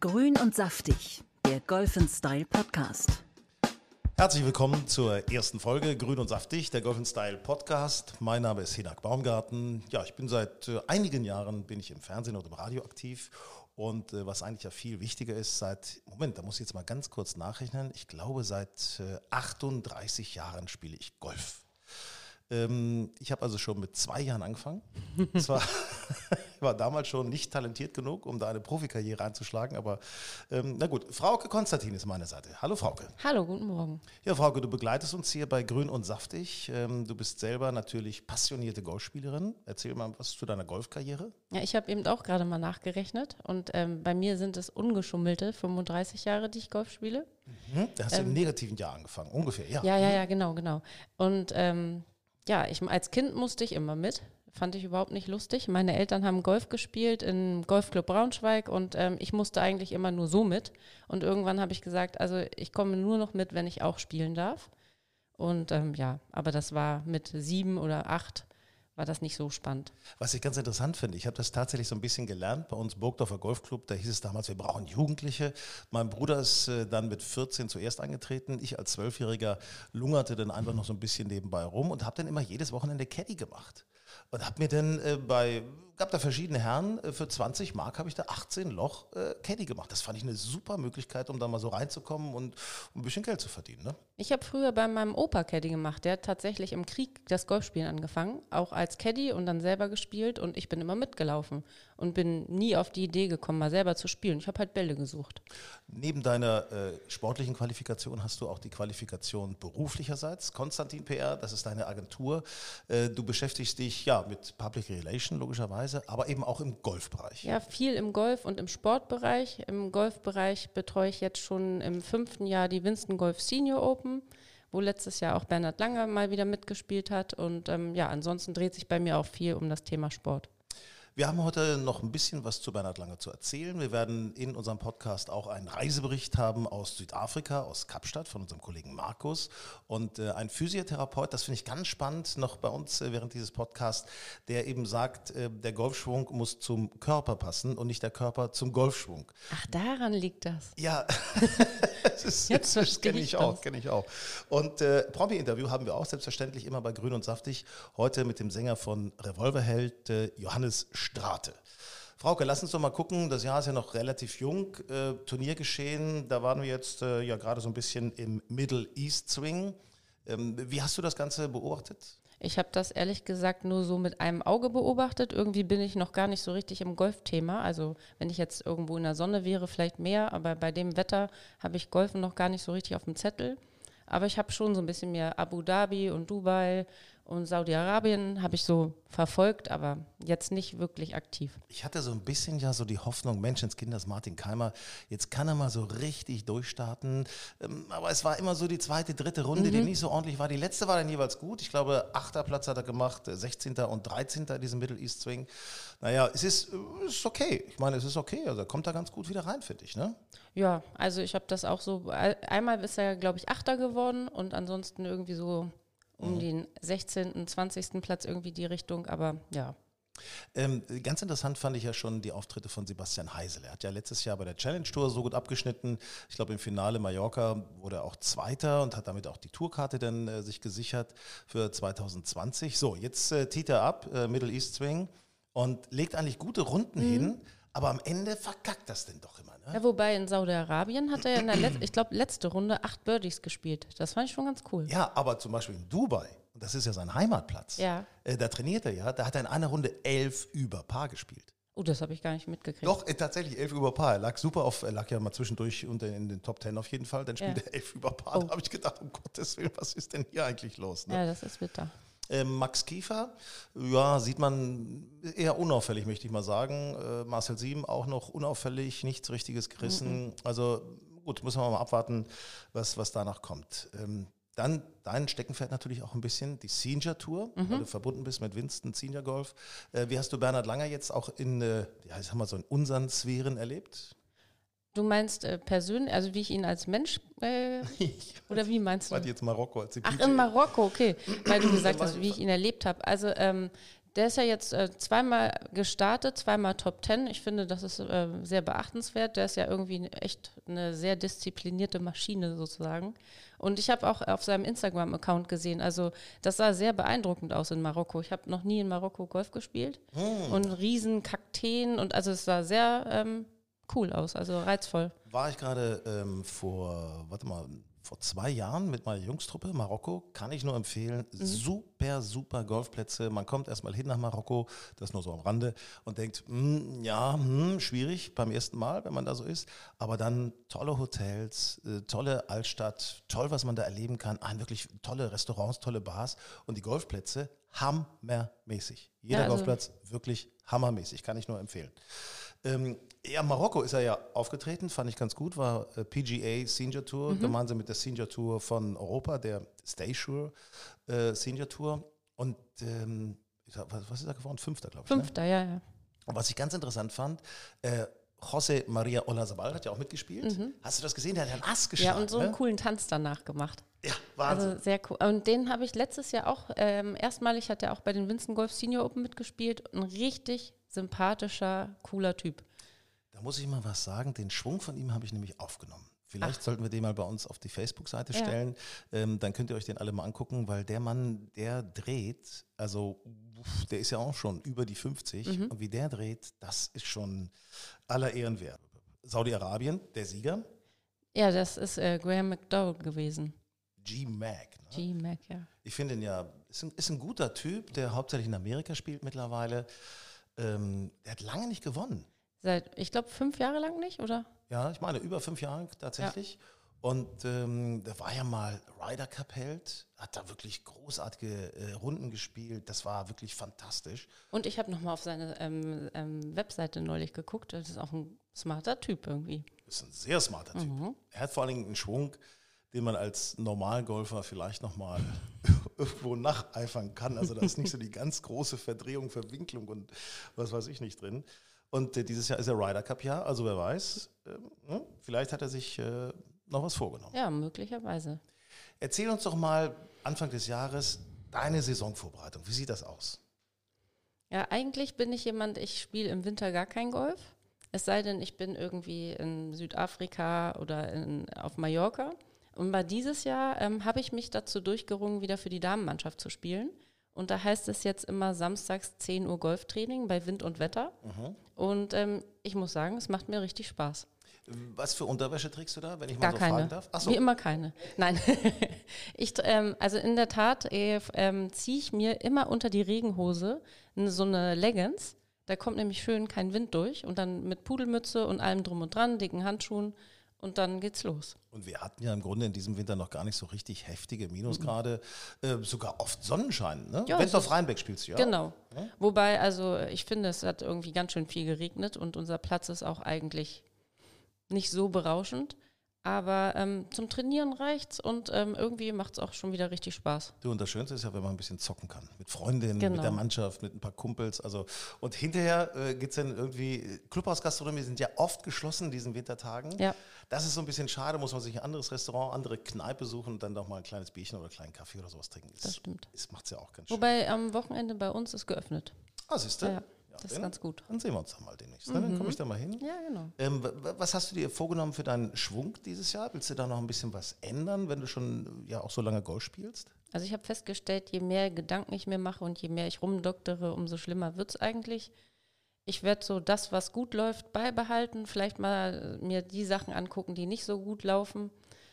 Grün und saftig, der Golf Style Podcast. Herzlich willkommen zur ersten Folge Grün und Saftig, der Golf Style Podcast. Mein Name ist Hinak Baumgarten. Ja, ich bin seit äh, einigen Jahren bin ich im Fernsehen und im Radio aktiv und äh, was eigentlich ja viel wichtiger ist, seit Moment, da muss ich jetzt mal ganz kurz nachrechnen. Ich glaube, seit äh, 38 Jahren spiele ich Golf. Ähm, ich habe also schon mit zwei Jahren angefangen. Zwar war damals schon nicht talentiert genug, um da eine Profikarriere einzuschlagen, aber ähm, na gut. Frauke Konstantin ist meine Seite. Hallo Frauke. Hallo, guten Morgen. Ja, Frauke, du begleitest uns hier bei Grün und Saftig. Ähm, du bist selber natürlich passionierte Golfspielerin. Erzähl mal was zu deiner Golfkarriere. Ja, ich habe eben auch gerade mal nachgerechnet und ähm, bei mir sind es ungeschummelte 35 Jahre, die ich Golf spiele. Mhm. Da hast du im negativen Jahr angefangen, ungefähr, ja. Ja, ja, ja, genau, genau. Und ähm, ja, ich, als Kind musste ich immer mit. Fand ich überhaupt nicht lustig. Meine Eltern haben Golf gespielt im Golfclub Braunschweig und ähm, ich musste eigentlich immer nur so mit. Und irgendwann habe ich gesagt, also ich komme nur noch mit, wenn ich auch spielen darf. Und ähm, ja, aber das war mit sieben oder acht war das nicht so spannend. Was ich ganz interessant finde, ich habe das tatsächlich so ein bisschen gelernt bei uns Burgdorfer Golfclub, da hieß es damals, wir brauchen Jugendliche. Mein Bruder ist äh, dann mit 14 zuerst eingetreten. Ich als Zwölfjähriger lungerte dann einfach noch so ein bisschen nebenbei rum und habe dann immer jedes Wochenende Caddy gemacht. Und habe mir dann äh, bei, gab da verschiedene Herren, äh, für 20 Mark habe ich da 18 Loch äh, Caddy gemacht. Das fand ich eine super Möglichkeit, um da mal so reinzukommen und um ein bisschen Geld zu verdienen. Ne? Ich habe früher bei meinem Opa Caddy gemacht. Der hat tatsächlich im Krieg das Golfspielen angefangen, auch als Caddy und dann selber gespielt und ich bin immer mitgelaufen und bin nie auf die Idee gekommen, mal selber zu spielen. Ich habe halt Bälle gesucht. Neben deiner äh, sportlichen Qualifikation hast du auch die Qualifikation beruflicherseits. Konstantin PR, das ist deine Agentur. Äh, du beschäftigst dich ja mit Public Relation logischerweise, aber eben auch im Golfbereich. Ja, viel im Golf und im Sportbereich. Im Golfbereich betreue ich jetzt schon im fünften Jahr die Winston Golf Senior Open wo letztes Jahr auch Bernhard Langer mal wieder mitgespielt hat. Und ähm, ja, ansonsten dreht sich bei mir auch viel um das Thema Sport. Wir haben heute noch ein bisschen was zu Bernhard Lange zu erzählen. Wir werden in unserem Podcast auch einen Reisebericht haben aus Südafrika, aus Kapstadt von unserem Kollegen Markus und äh, ein Physiotherapeut, das finde ich ganz spannend, noch bei uns äh, während dieses Podcasts, der eben sagt, äh, der Golfschwung muss zum Körper passen und nicht der Körper zum Golfschwung. Ach, daran liegt das. Ja, das, ist, Jetzt das kenne ich, auch, kenne ich auch. Und äh, Promi-Interview haben wir auch selbstverständlich immer bei Grün und Saftig. Heute mit dem Sänger von Revolverheld, äh, Johannes Strate. Frauke, lass uns doch mal gucken. Das Jahr ist ja noch relativ jung. Äh, Turniergeschehen, da waren wir jetzt äh, ja gerade so ein bisschen im Middle East Swing. Ähm, wie hast du das Ganze beobachtet? Ich habe das ehrlich gesagt nur so mit einem Auge beobachtet. Irgendwie bin ich noch gar nicht so richtig im Golfthema. Also wenn ich jetzt irgendwo in der Sonne wäre, vielleicht mehr, aber bei dem Wetter habe ich Golfen noch gar nicht so richtig auf dem Zettel. Aber ich habe schon so ein bisschen mehr Abu Dhabi und Dubai und Saudi-Arabien habe ich so verfolgt, aber jetzt nicht wirklich aktiv. Ich hatte so ein bisschen ja so die Hoffnung, Menschenskinders Martin Keimer, jetzt kann er mal so richtig durchstarten. Ähm, aber es war immer so die zweite, dritte Runde, mhm. die nicht so ordentlich war. Die letzte war dann jeweils gut. Ich glaube, achter Platz hat er gemacht, 16. und 13. in diesem Middle East Swing. Naja, es ist, es ist okay. Ich meine, es ist okay. Also er kommt da ganz gut wieder rein, finde ich, ne? Ja, also ich habe das auch so, einmal ist er, glaube ich, Achter geworden und ansonsten irgendwie so um mhm. den 16., 20. Platz irgendwie die Richtung, aber ja. Ähm, ganz interessant fand ich ja schon die Auftritte von Sebastian Heisel. Er hat ja letztes Jahr bei der Challenge Tour so gut abgeschnitten. Ich glaube, im Finale Mallorca wurde er auch Zweiter und hat damit auch die Tourkarte dann äh, sich gesichert für 2020. So, jetzt äh, tiet er ab, äh, Middle East Swing und legt eigentlich gute Runden mhm. hin. Aber am Ende verkackt das denn doch immer. Ne? Ja, wobei in Saudi-Arabien hat er ja in der, Let ich glaube, letzte Runde acht Birdies gespielt. Das fand ich schon ganz cool. Ja, aber zum Beispiel in Dubai, und das ist ja sein Heimatplatz, ja. Äh, da trainiert er ja, da hat er in einer Runde elf über Paar gespielt. Oh, das habe ich gar nicht mitgekriegt. Doch, äh, tatsächlich elf über Paar. Er lag super auf, er lag ja mal zwischendurch unter in den Top Ten auf jeden Fall. Dann spielt ja. er elf über Paar. Oh. Da habe ich gedacht, um Gottes Willen, was ist denn hier eigentlich los? Ne? Ja, das ist bitter. Ähm, Max Kiefer, ja, sieht man eher unauffällig, möchte ich mal sagen. Äh, Marcel Sieben auch noch unauffällig, nichts Richtiges gerissen. Mhm. Also gut, müssen wir mal abwarten, was, was danach kommt. Ähm, dann dein Steckenpferd natürlich auch ein bisschen, die Senior Tour, mhm. weil du verbunden bist mit Winston Senior Golf. Äh, wie hast du Bernhard Langer jetzt auch in, äh, ja, ich sag mal so in unseren Sphären erlebt? Du meinst äh, persönlich, also wie ich ihn als Mensch, äh, oder wie meinst du? Ich jetzt Marokko als Ach, in Marokko, okay. Weil du gesagt hast, wie ich ihn erlebt habe. Also ähm, Der ist ja jetzt äh, zweimal gestartet, zweimal Top Ten. Ich finde, das ist äh, sehr beachtenswert. Der ist ja irgendwie echt eine sehr disziplinierte Maschine sozusagen. Und ich habe auch auf seinem Instagram-Account gesehen, also das sah sehr beeindruckend aus in Marokko. Ich habe noch nie in Marokko Golf gespielt. Und riesen Kakteen und also es sah sehr ähm, cool aus, also reizvoll. War ich gerade ähm, vor, warte mal, vor zwei Jahren mit meiner Jungstruppe Marokko, kann ich nur empfehlen. Super, super Golfplätze. Man kommt erstmal hin nach Marokko, das nur so am Rande, und denkt, hm, ja, hm, schwierig beim ersten Mal, wenn man da so ist. Aber dann tolle Hotels, äh, tolle Altstadt, toll, was man da erleben kann. Ein wirklich tolle Restaurants, tolle Bars und die Golfplätze hammermäßig. Jeder Ja, also- Golfplatz wirklich hammermäßig, kann ich nur empfehlen. Ähm, ja, Marokko ist er ja aufgetreten, fand ich ganz gut, war äh, PGA Senior Tour, gemeinsam mit der Senior Tour von Europa, der Stay Sure äh, Senior Tour. Und ähm, sag, was, was ist er geworden? Fünfter, glaube ich. Ne? Fünfter, ja, ja. Und was ich ganz interessant fand, äh, José Maria Olazabal hat ja auch mitgespielt. Hast du das gesehen? Der hat ja einen Ass Ja, geschlagen. und so einen ne? coolen Tanz danach gemacht. Ja, Wahnsinn. Also sehr cool. Und den habe ich letztes Jahr auch, ähm, erstmalig hat er auch bei den Winston Golf Senior Open mitgespielt. Ein richtig sympathischer, cooler Typ. Da muss ich mal was sagen. Den Schwung von ihm habe ich nämlich aufgenommen. Vielleicht sollten wir den mal bei uns auf die Facebook-Seite Ja. stellen. Ähm, dann könnt ihr euch den alle mal angucken, weil der Mann, der dreht, also der ist ja auch schon über die 50 Mhm. und wie der dreht, das ist schon aller Ehren wert. Saudi-Arabien, der Sieger, Ja, das ist äh, Graham McDowell gewesen. G-Mac. Ne? G. Mac, ja. Ich finde ihn ja, ist ein, ist ein guter Typ, der hauptsächlich in Amerika spielt mittlerweile. Ähm, der hat lange nicht gewonnen. Seit, ich glaube, fünf Jahre lang nicht, oder? Ja, ich meine, über fünf Jahre tatsächlich. Und ähm, der war ja mal Ryder Cup-Held, hat da wirklich großartige äh, Runden gespielt. Das war wirklich fantastisch. Und ich habe nochmal auf seine ähm, ähm, Webseite neulich geguckt. Das ist auch ein smarter Typ irgendwie. Ist ein sehr smarter Typ. Er hat vor allen Dingen einen Schwung, den man als Normalgolfer vielleicht nochmal irgendwo nacheifern kann. Also da ist nicht so die ganz große Verdrehung, Verwinklung und was weiß ich nicht drin. Und äh, dieses Jahr ist der Ryder Cup-Jahr, also wer weiß, äh, ne? vielleicht hat er sich äh, noch was vorgenommen. Ja, möglicherweise. Erzähl uns doch mal Anfang des Jahres deine Saisonvorbereitung. Wie sieht das aus? Ja, eigentlich bin ich jemand, ich spiele im Winter gar kein Golf. Es sei denn, ich bin irgendwie in Südafrika oder in, auf Mallorca. Und bei dieses Jahr ähm, habe ich mich dazu durchgerungen, wieder für die Damenmannschaft zu spielen. Und da heißt es jetzt immer samstags 10 Uhr Golftraining bei Wind und Wetter. Und ähm, ich muss sagen, es macht mir richtig Spaß. Was für Unterwäsche trägst du da, wenn ich mal Gar so keine. fragen darf? Achso, Wie immer keine. Nein. ich, ähm, also in der Tat äh, ähm, ziehe ich mir immer unter die Regenhose so eine Leggings. Da kommt nämlich schön kein Wind durch. Und dann mit Pudelmütze und allem drum und dran, dicken Handschuhen. Und dann geht's los. Und wir hatten ja im Grunde in diesem Winter noch gar nicht so richtig heftige Minusgrade, äh, sogar oft Sonnenschein. Ne? Ja, Wendorf es ist- Rheinbeck spielst du ja. Genau. Wobei, also ich finde, es hat irgendwie ganz schön viel geregnet und unser Platz ist auch eigentlich nicht so berauschend. Aber ähm, zum Trainieren reicht's und ähm, irgendwie macht's auch schon wieder richtig Spaß. Du, und das Schönste ist ja, wenn man ein bisschen zocken kann. Mit Freundinnen, mit Genau. der Mannschaft, mit ein paar Kumpels. Also, und hinterher äh, geht es dann irgendwie, Clubhausgastronomie sind ja oft geschlossen in diesen Wintertagen. Ja. Das ist so ein bisschen schade, muss man sich ein anderes Restaurant, andere Kneipe suchen und dann doch mal ein kleines Bierchen oder einen kleinen Kaffee oder sowas trinken. Das stimmt. Das macht es ja auch ganz schön. Wobei am Wochenende bei uns ist geöffnet. ah, siehst du? Ja, das ist dann- ganz gut. Dann sehen wir uns da mal demnächst. ne? Dann komme ich da mal hin. Ja, genau. Ähm, was hast du dir vorgenommen für deinen Schwung dieses Jahr? Willst du da noch ein bisschen was ändern, wenn du schon ja auch so lange Golf spielst? Also ich habe festgestellt, je mehr Gedanken ich mir mache und je mehr ich rumdoktere, umso schlimmer wird es eigentlich. Ich werde so das, was gut läuft, beibehalten, vielleicht mal äh, mir die Sachen angucken, die nicht so gut laufen.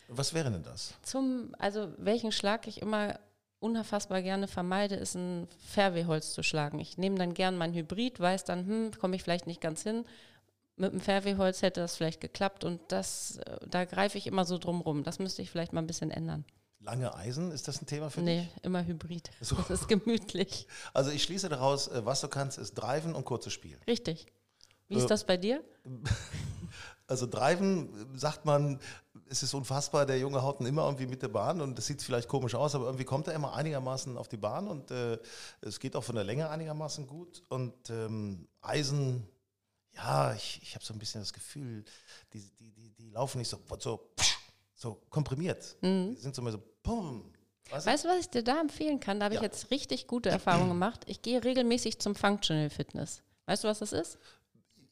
Was wäre denn das? Zum, also welchen Schlag ich immer unfassbar gerne vermeide, ist ein Fairway-Holz zu schlagen. Ich nehme dann gern mein Hybrid, weiß dann, hm, komme ich vielleicht nicht ganz hin. Mit dem Fairway-Holz hätte das vielleicht geklappt und das, äh, da greife ich immer so drum rum. Das müsste ich vielleicht mal ein bisschen ändern. Lange Eisen, ist das ein Thema für Nee, dich? immer Hybrid. So. Das ist gemütlich. Also ich schließe daraus, äh, was du kannst, ist Driven und kurzes Spiel. Richtig. Wie Äh, ist das bei dir? Also Driven sagt man, es ist unfassbar, der Junge haut ihn immer irgendwie mit der Bahn und das sieht vielleicht komisch aus, aber irgendwie kommt er immer einigermaßen auf die Bahn und äh, es geht auch von der Länge einigermaßen gut. Und ähm, Eisen, ja, ich, ich habe so ein bisschen das Gefühl, die, die, die, die laufen nicht so, so, so komprimiert. Die sind so mehr so, pum. Weißt du, was ich dir da empfehlen kann? Da habe ich Ja. jetzt richtig gute Erfahrungen gemacht. Ich gehe regelmäßig zum Functional Fitness. Weißt du, was das ist?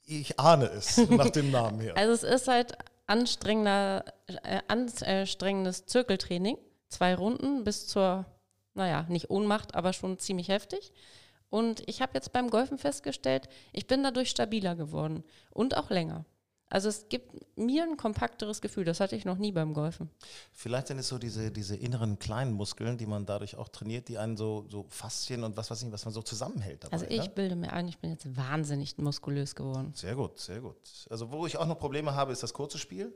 Ich ahne es nach dem Namen her. Also es ist halt anstrengender, äh, anstrengendes Zirkeltraining. Zwei Runden bis zur, naja, nicht Ohnmacht, aber schon ziemlich heftig. Und ich habe jetzt beim Golfen festgestellt, ich bin dadurch stabiler geworden und auch länger. Also es gibt mir ein kompakteres Gefühl, das hatte ich noch nie beim Golfen. Vielleicht sind es so diese, diese inneren kleinen Muskeln, die man dadurch auch trainiert, die einen so, so Faszien und was weiß ich, was man so zusammenhält. Dabei, Also ich ne? bilde mir ein, ich bin jetzt wahnsinnig muskulös geworden. Sehr gut, sehr gut. Also wo ich auch noch Probleme habe, ist das kurze Spiel.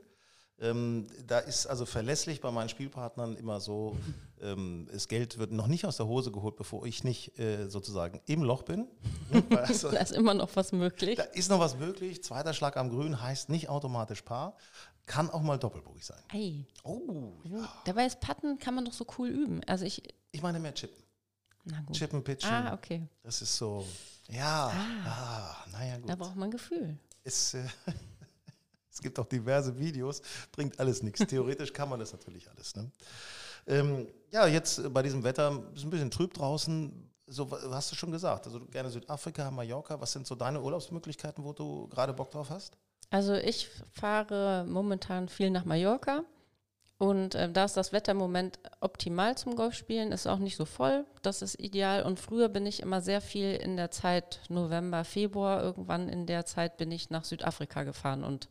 Ähm, da ist also verlässlich bei meinen Spielpartnern immer so, ähm, das Geld wird noch nicht aus der Hose geholt, bevor ich nicht äh, sozusagen im Loch bin. also, Da ist immer noch was möglich. da ist noch was möglich. Zweiter Schlag am Grün heißt nicht automatisch Paar, kann auch mal doppelbogig sein. Ei. Oh, ja. Dabei ist Patten kann man doch so cool üben. Also ich, Ich meine mehr Chippen. na gut. Chippen, Pitchen. Ah, okay. Das ist so, ja, ah, naja gut. Da braucht man Gefühl. es, äh, es gibt auch diverse Videos, bringt alles nichts. Theoretisch kann man das natürlich alles. Ne? Ähm, ja, jetzt äh, bei diesem Wetter ist ein bisschen trüb draußen. So hast du schon gesagt. Also gerne Südafrika, Mallorca. Was sind so deine Urlaubsmöglichkeiten, wo du gerade Bock drauf hast? Also ich fahre momentan viel nach Mallorca und äh, da ist das Wetter im Moment optimal zum Golfspielen, ist auch nicht so voll, das ist ideal. Und früher bin ich immer sehr viel in der Zeit November, Februar, irgendwann in der Zeit bin ich nach Südafrika gefahren und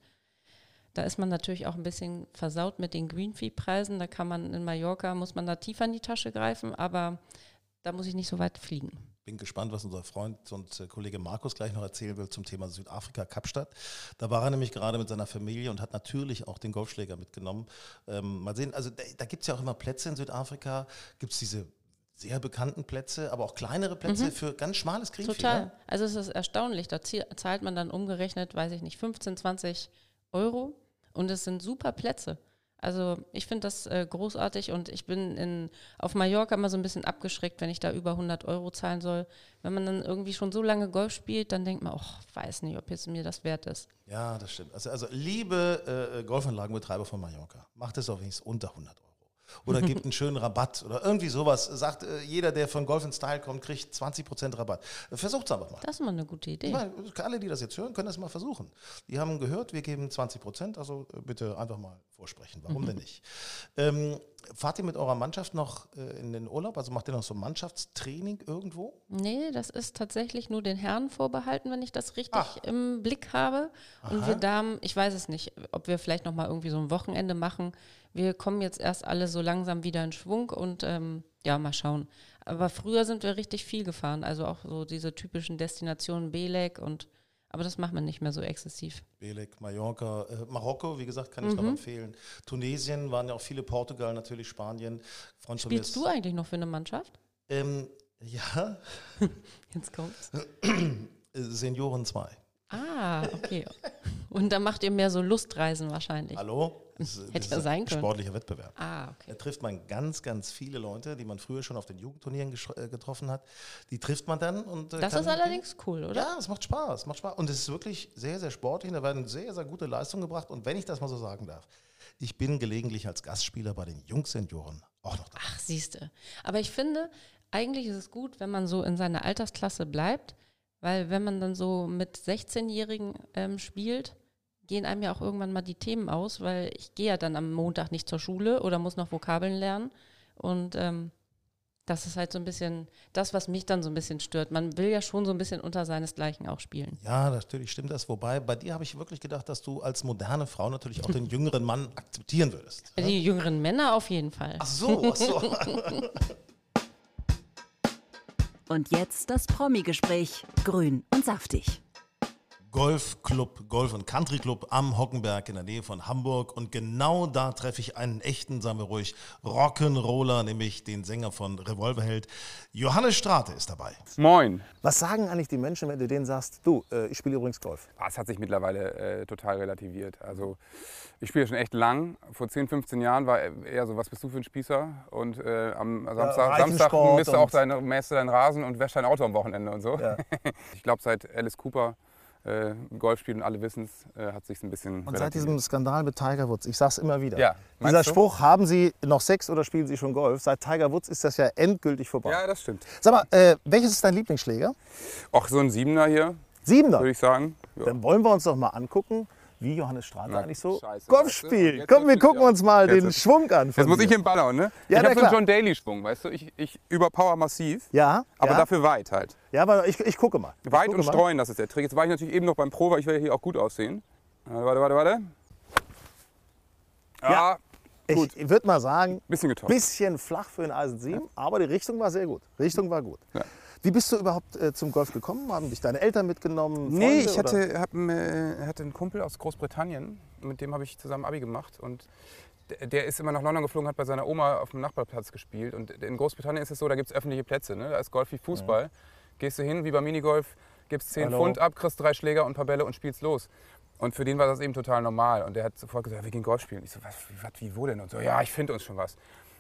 da ist man natürlich auch ein bisschen versaut mit den Greenfee-Preisen. Da kann man in Mallorca, muss man da tiefer in die Tasche greifen, aber da muss ich nicht so weit fliegen. Bin gespannt, was unser Freund und äh, Kollege Markus gleich noch erzählen will zum Thema Südafrika, Kapstadt. Da war er nämlich gerade mit seiner Familie und hat natürlich auch den Golfschläger mitgenommen. Ähm, mal sehen, also da, da gibt es ja auch immer Plätze in Südafrika, gibt es diese sehr bekannten Plätze, aber auch kleinere Plätze für ganz schmales Greenfee. Total. Ne? Also es ist erstaunlich. Da zahlt man dann umgerechnet, weiß ich nicht, 15, 20 Euro und es sind super Plätze. Also ich finde das äh, großartig und ich bin in, auf Mallorca immer so ein bisschen abgeschreckt, wenn ich da über 100 Euro zahlen soll. Wenn man dann irgendwie schon so lange Golf spielt, dann denkt man, ach, weiß nicht, ob jetzt mir das wert ist. Ja, das stimmt. Also, also liebe äh, Golfanlagenbetreiber von Mallorca, macht es auch wenigstens unter 100 Euro. Oder gebt einen schönen Rabatt oder irgendwie sowas. Sagt, äh, jeder, der von Golf in Style kommt, kriegt 20% Rabatt. Versucht es einfach mal. Das ist mal eine gute Idee. Meine, alle, die das jetzt hören, können das mal versuchen. Die haben gehört, wir geben 20 Prozent, also äh, bitte einfach mal vorsprechen. Warum denn nicht? Ähm, fahrt ihr mit eurer Mannschaft noch äh, in den Urlaub? Also macht ihr noch so Mannschaftstraining irgendwo? Nee, das ist tatsächlich nur den Herren vorbehalten, wenn ich das richtig Ach. im Blick habe. Und Aha. wir Damen, ich weiß es nicht, ob wir vielleicht noch mal irgendwie so ein Wochenende machen. Wir kommen jetzt erst alle so langsam wieder in Schwung und ähm, ja, mal schauen. Aber früher sind wir richtig viel gefahren, also auch so diese typischen Destinationen Belek und aber das macht man nicht mehr so exzessiv. Belek, Mallorca, äh, Marokko, wie gesagt, kann ich noch empfehlen. Tunesien waren ja auch viele, Portugal natürlich, Spanien. Mir Spielst du eigentlich noch für eine Mannschaft? Ähm, ja, Jetzt kommt's. Senioren 2. Ah, okay. Und dann macht ihr mehr so Lustreisen wahrscheinlich. Hallo? Das, Hätte das ja sein ein können. sportlicher Wettbewerb. Ah, okay. Da trifft man ganz, ganz viele Leute, die man früher schon auf den Jugendturnieren äh, getroffen hat. Die trifft man dann und äh, Das ist allerdings cool, oder? Ja, es macht Spaß, es macht Spaß. Und es ist wirklich sehr, sehr sportlich. Da werden sehr, sehr gute Leistungen gebracht. Und wenn ich das mal so sagen darf, ich bin gelegentlich als Gastspieler bei den Jungsenioren auch noch da. Ach, siehste. Aber ich finde, eigentlich ist es gut, wenn man so in seiner Altersklasse bleibt, weil wenn man dann so mit 16-Jährigen ähm, spielt, gehen einem ja auch irgendwann mal die Themen aus, weil ich gehe ja dann am Montag nicht zur Schule oder muss noch Vokabeln lernen. Und ähm, das ist halt so ein bisschen das, was mich dann so ein bisschen stört. Man will ja schon so ein bisschen unter seinesgleichen auch spielen. Ja, natürlich stimmt das. Wobei, bei dir habe ich wirklich gedacht, dass du als moderne Frau natürlich auch den jüngeren Mann akzeptieren würdest. Die jüngeren Männer auf jeden Fall. Ach so, ach so. Und jetzt das Promi-Gespräch. Grün und saftig. Golfclub, Golf- und Country Club am Hockenberg in der Nähe von Hamburg. Und genau da treffe ich einen echten, sagen wir ruhig, Rock'n'Roller, nämlich den Sänger von Revolverheld. Johannes Strate ist dabei. Moin. Was sagen eigentlich die Menschen, wenn du denen sagst, du, äh, ich spiele übrigens Golf? Ah, Es hat sich mittlerweile äh, total relativiert. Also ich spiele schon echt lang. Vor 10, 15 Jahren war eher so, was bist du für ein Spießer? Und äh, am Samstag, Samstag Reifensport misst du auch deine, mähst du dein Rasen und wäschst dein Auto am Wochenende und so. Ja. Ich glaube, seit Alice Cooper äh, Golf spielt und alle wissen es, äh, hat sich ein bisschen. Und seit diesem Skandal mit Tiger Woods, ich sag's immer wieder, Ja, dieser du? Spruch, haben Sie noch Sex oder spielen Sie schon Golf? Seit Tiger Woods ist das ja endgültig vorbei. Ja, das stimmt. Sag mal, äh, welches ist dein Lieblingsschläger? Auch so ein Siebener hier, Siebener. würde ich sagen. Ja. Dann wollen wir uns doch mal angucken, wie Johannes Strahler Na, eigentlich so scheiße, Golf weißt du? spielt. Jetzt Komm, wir gucken uns mal Jetzt den wird's- Schwung an. Jetzt muss ich den Ball hauen, ne? Ja, ich habe so einen. John Daly-Schwung, weißt du? Ich, ich überpower massiv, Ja, aber ja. dafür weit halt. Ja, aber ich, ich gucke mal. Ich Weit gucke und mal. streuen, das ist der Trick. Jetzt war ich natürlich eben noch beim Pro, weil ich will ja hier auch gut aussehen. Äh, Warte, warte, warte. Ja, Ja. gut. Ich würde mal sagen, bisschen getoppt. bisschen flach für den Eisen 7, aber die Richtung war sehr gut. Richtung war gut. Ja. Wie bist du überhaupt äh, zum Golf gekommen? Haben dich deine Eltern mitgenommen? Nee, Freunde, ich oder? hatte, hab, äh, hatte einen Kumpel aus Großbritannien, mit dem habe ich zusammen Abi gemacht. Und der, der ist immer nach London geflogen, hat bei seiner Oma auf dem Nachbarplatz gespielt. Und in Großbritannien ist es so, da gibt es öffentliche Plätze. Ne? Da ist Golf wie Fußball. Gehst du hin, wie beim Minigolf, gibst 10 Hallo. Pfund ab, kriegst drei Schläger und ein paar Bälle und spielst los. Und für den war das eben total normal. Und der hat sofort gesagt, wir gehen Golf spielen. Ich so, was, wie, was, wie, wo denn? Und so, ja, ich finde uns schon was.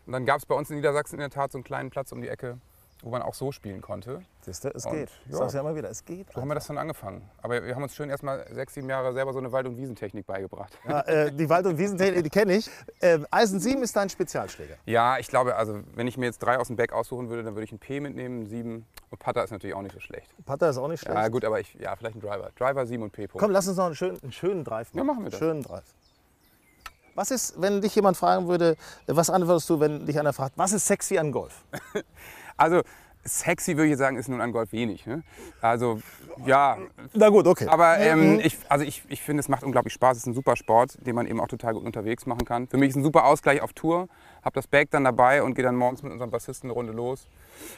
Und dann gab es bei uns in Niedersachsen in der Tat so einen kleinen Platz um die Ecke, wo man auch so spielen konnte. Siehst du, es Und, geht. Ich ja. sag's ja immer wieder, es geht. So haben wir das dann angefangen. Aber wir haben uns schön erstmal sechs, sieben Jahre selber so eine Wald- und Wiesentechnik beigebracht. Ja, äh, die Wald- und Wiesentechnik, die kenne ich. Ähm, Eisen 7 ist dein Spezialschläger. Ja, ich glaube, also wenn ich mir jetzt drei aus dem Back aussuchen würde, dann würde ich einen P mitnehmen, 7 und Putter ist natürlich auch nicht so schlecht. Putter ist auch nicht schlecht. Ja gut, aber ich, ja, vielleicht ein Driver. Driver 7 und P. Punkt. Komm, lass uns noch einen schönen, einen schönen Drive machen. Ja, machen wir das. Schönen Drive. Was ist, wenn dich jemand fragen würde, was antwortest du, wenn dich einer fragt, was ist sexy an Golf? Also sexy würde ich jetzt sagen, ist nun an Golf wenig. Ne? Also ja, Na gut, okay. aber Mhm. ähm, ich, also ich, ich finde, es macht unglaublich Spaß. Es ist ein super Sport, den man eben auch total gut unterwegs machen kann. Für mich ist ein super Ausgleich auf Tour. Hab das Bag dann dabei und gehe dann morgens mit unserem Bassisten eine Runde los.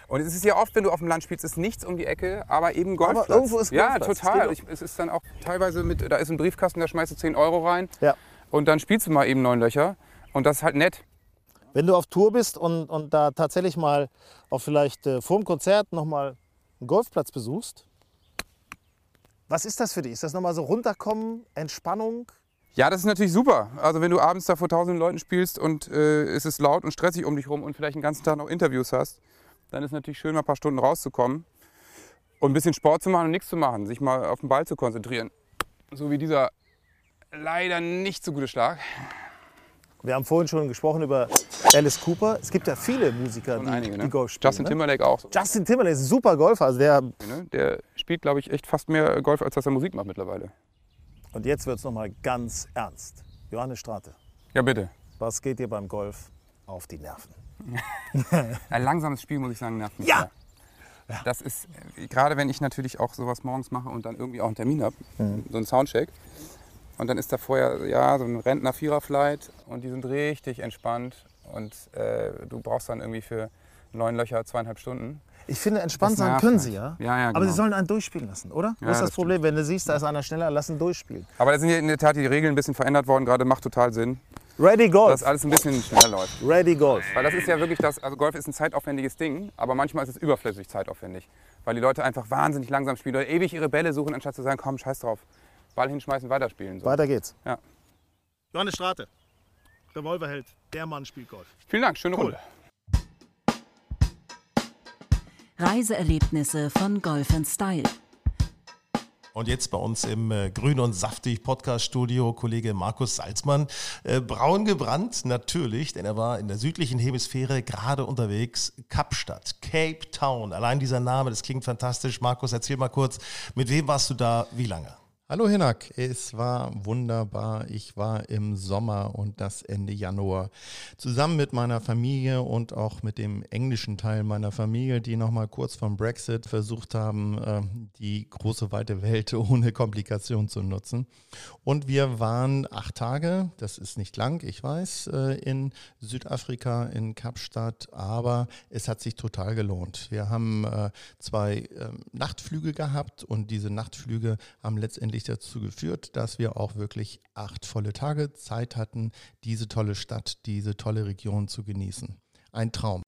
Und es ist ja oft, wenn du auf dem Land spielst, ist nichts um die Ecke, aber eben Golfplatz. irgendwo ist Ja, Golfplatz. Es total. Ich, es ist dann auch teilweise mit, da ist ein Briefkasten, da schmeißt du 10 Euro rein Ja. und dann spielst du mal eben neun Löcher. Und das ist halt nett. Wenn du auf Tour bist und, und da tatsächlich mal auch vielleicht äh, vor dem Konzert nochmal einen Golfplatz besuchst, was ist das für dich? Ist das nochmal so runterkommen, Entspannung? Ja, das ist natürlich super. Also wenn du abends da vor tausenden Leuten spielst und äh, es ist laut und stressig um dich rum und vielleicht den ganzen Tag noch Interviews hast, dann ist natürlich schön, mal ein paar Stunden rauszukommen und ein bisschen Sport zu machen und nichts zu machen, sich mal auf den Ball zu konzentrieren. So wie dieser leider nicht so gute Schlag. Wir haben vorhin schon gesprochen über Alice Cooper. Es gibt ja viele Musiker, die, einige, ne? die Golf spielen. Justin ne? Timberlake auch. Justin Timberlake ist ein super Golfer. Also der, ne? Der spielt, glaube ich, echt fast mehr Golf, als dass er Musik macht mittlerweile. und jetzt wird es nochmal ganz ernst. Johannes Strate, Ja, bitte. was geht dir beim Golf auf die Nerven? Ein langsames Spiel, muss ich sagen, nervt mich. Ja. Das ist, äh, gerade wenn ich natürlich auch sowas morgens mache und dann irgendwie auch einen Termin habe, so einen Soundcheck. Und dann ist da vorher ja, so ein Rentner-Vierer-Flight und die sind richtig entspannt. Und äh, du brauchst dann irgendwie für neun Löcher zweieinhalb Stunden. Ich finde, entspannt Das sein können halt. sie ja. Ja, ja, Aber genau. sie sollen einen durchspielen lassen, oder? Ja, Was ist das das Problem? Wenn du siehst, da ist einer schneller, lass ihn durchspielen. Aber da sind in der Tat die Regeln ein bisschen verändert worden. Gerade macht total Sinn, Ready Golf. dass alles ein bisschen schneller läuft. Ready Golf. Weil das ist ja wirklich das, also Golf ist ein zeitaufwendiges Ding, aber manchmal ist es überflüssig zeitaufwendig. Weil die Leute einfach wahnsinnig langsam spielen oder ewig ihre Bälle suchen, anstatt zu sagen, komm, scheiß drauf. Ball hinschmeißen, weiterspielen. So. Weiter geht's. Ja. Johannes Strate, Revolverheld, der Mann spielt Golf. Vielen Dank, schöne Runde. Reiseerlebnisse von Golf Style. Und jetzt bei uns im äh, Grün und Saftig Podcast Studio Kollege Markus Salzmann. Äh, braun gebrannt, natürlich, denn er war in der südlichen Hemisphäre gerade unterwegs. Kapstadt, Cape Town. Allein dieser Name, das klingt fantastisch. Markus, erzähl mal kurz, mit wem warst du da, wie lange? Hallo Hinak, es war wunderbar. Ich war im Sommer und das Ende Januar zusammen mit meiner Familie und auch mit dem englischen Teil meiner Familie, die nochmal kurz vom Brexit versucht haben, äh, die große weite Welt ohne Komplikation zu nutzen. Und wir waren acht Tage, das ist nicht lang, ich weiß, äh, in Südafrika, in Kapstadt, aber es hat sich total gelohnt. Wir haben äh, zwei ähm, Nachtflüge gehabt und diese Nachtflüge haben letztendlich dazu geführt, dass wir auch wirklich acht volle Tage Zeit hatten, diese tolle Stadt, diese tolle Region zu genießen. Ein Traum.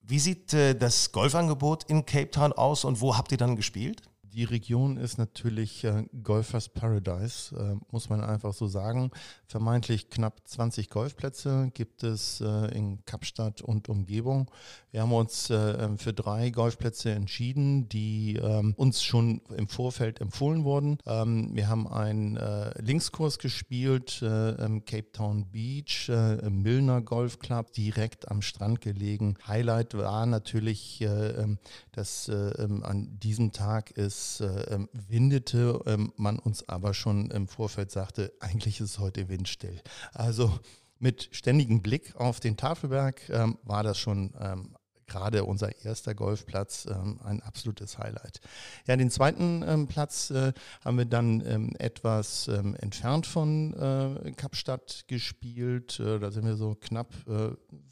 Wie sieht äh, das Golfangebot in Cape Town aus und wo habt ihr dann gespielt? Die Region ist natürlich äh, Golfers Paradise, äh, muss man einfach so sagen. Vermeintlich knapp 20 Golfplätze gibt es äh, in Kapstadt und Umgebung. Wir haben uns äh, ähm, für drei Golfplätze entschieden, die ähm, uns schon im Vorfeld empfohlen wurden. Ähm, wir haben einen äh, Linkskurs gespielt, äh, im Cape Town Beach, im Milner Golf Club, direkt am Strand gelegen. Highlight war natürlich, ähm, dass an diesem Tag ist es äh, windete, ähm, man uns aber schon im Vorfeld sagte, eigentlich ist heute windstill. Also mit ständigem Blick auf den Tafelberg ähm, war das schon ähm, gerade unser erster Golfplatz ähm, ein absolutes Highlight. Ja, den zweiten ähm, Platz äh, haben wir dann ähm, etwas ähm, entfernt von äh, Kapstadt gespielt. Äh, da sind wir so knapp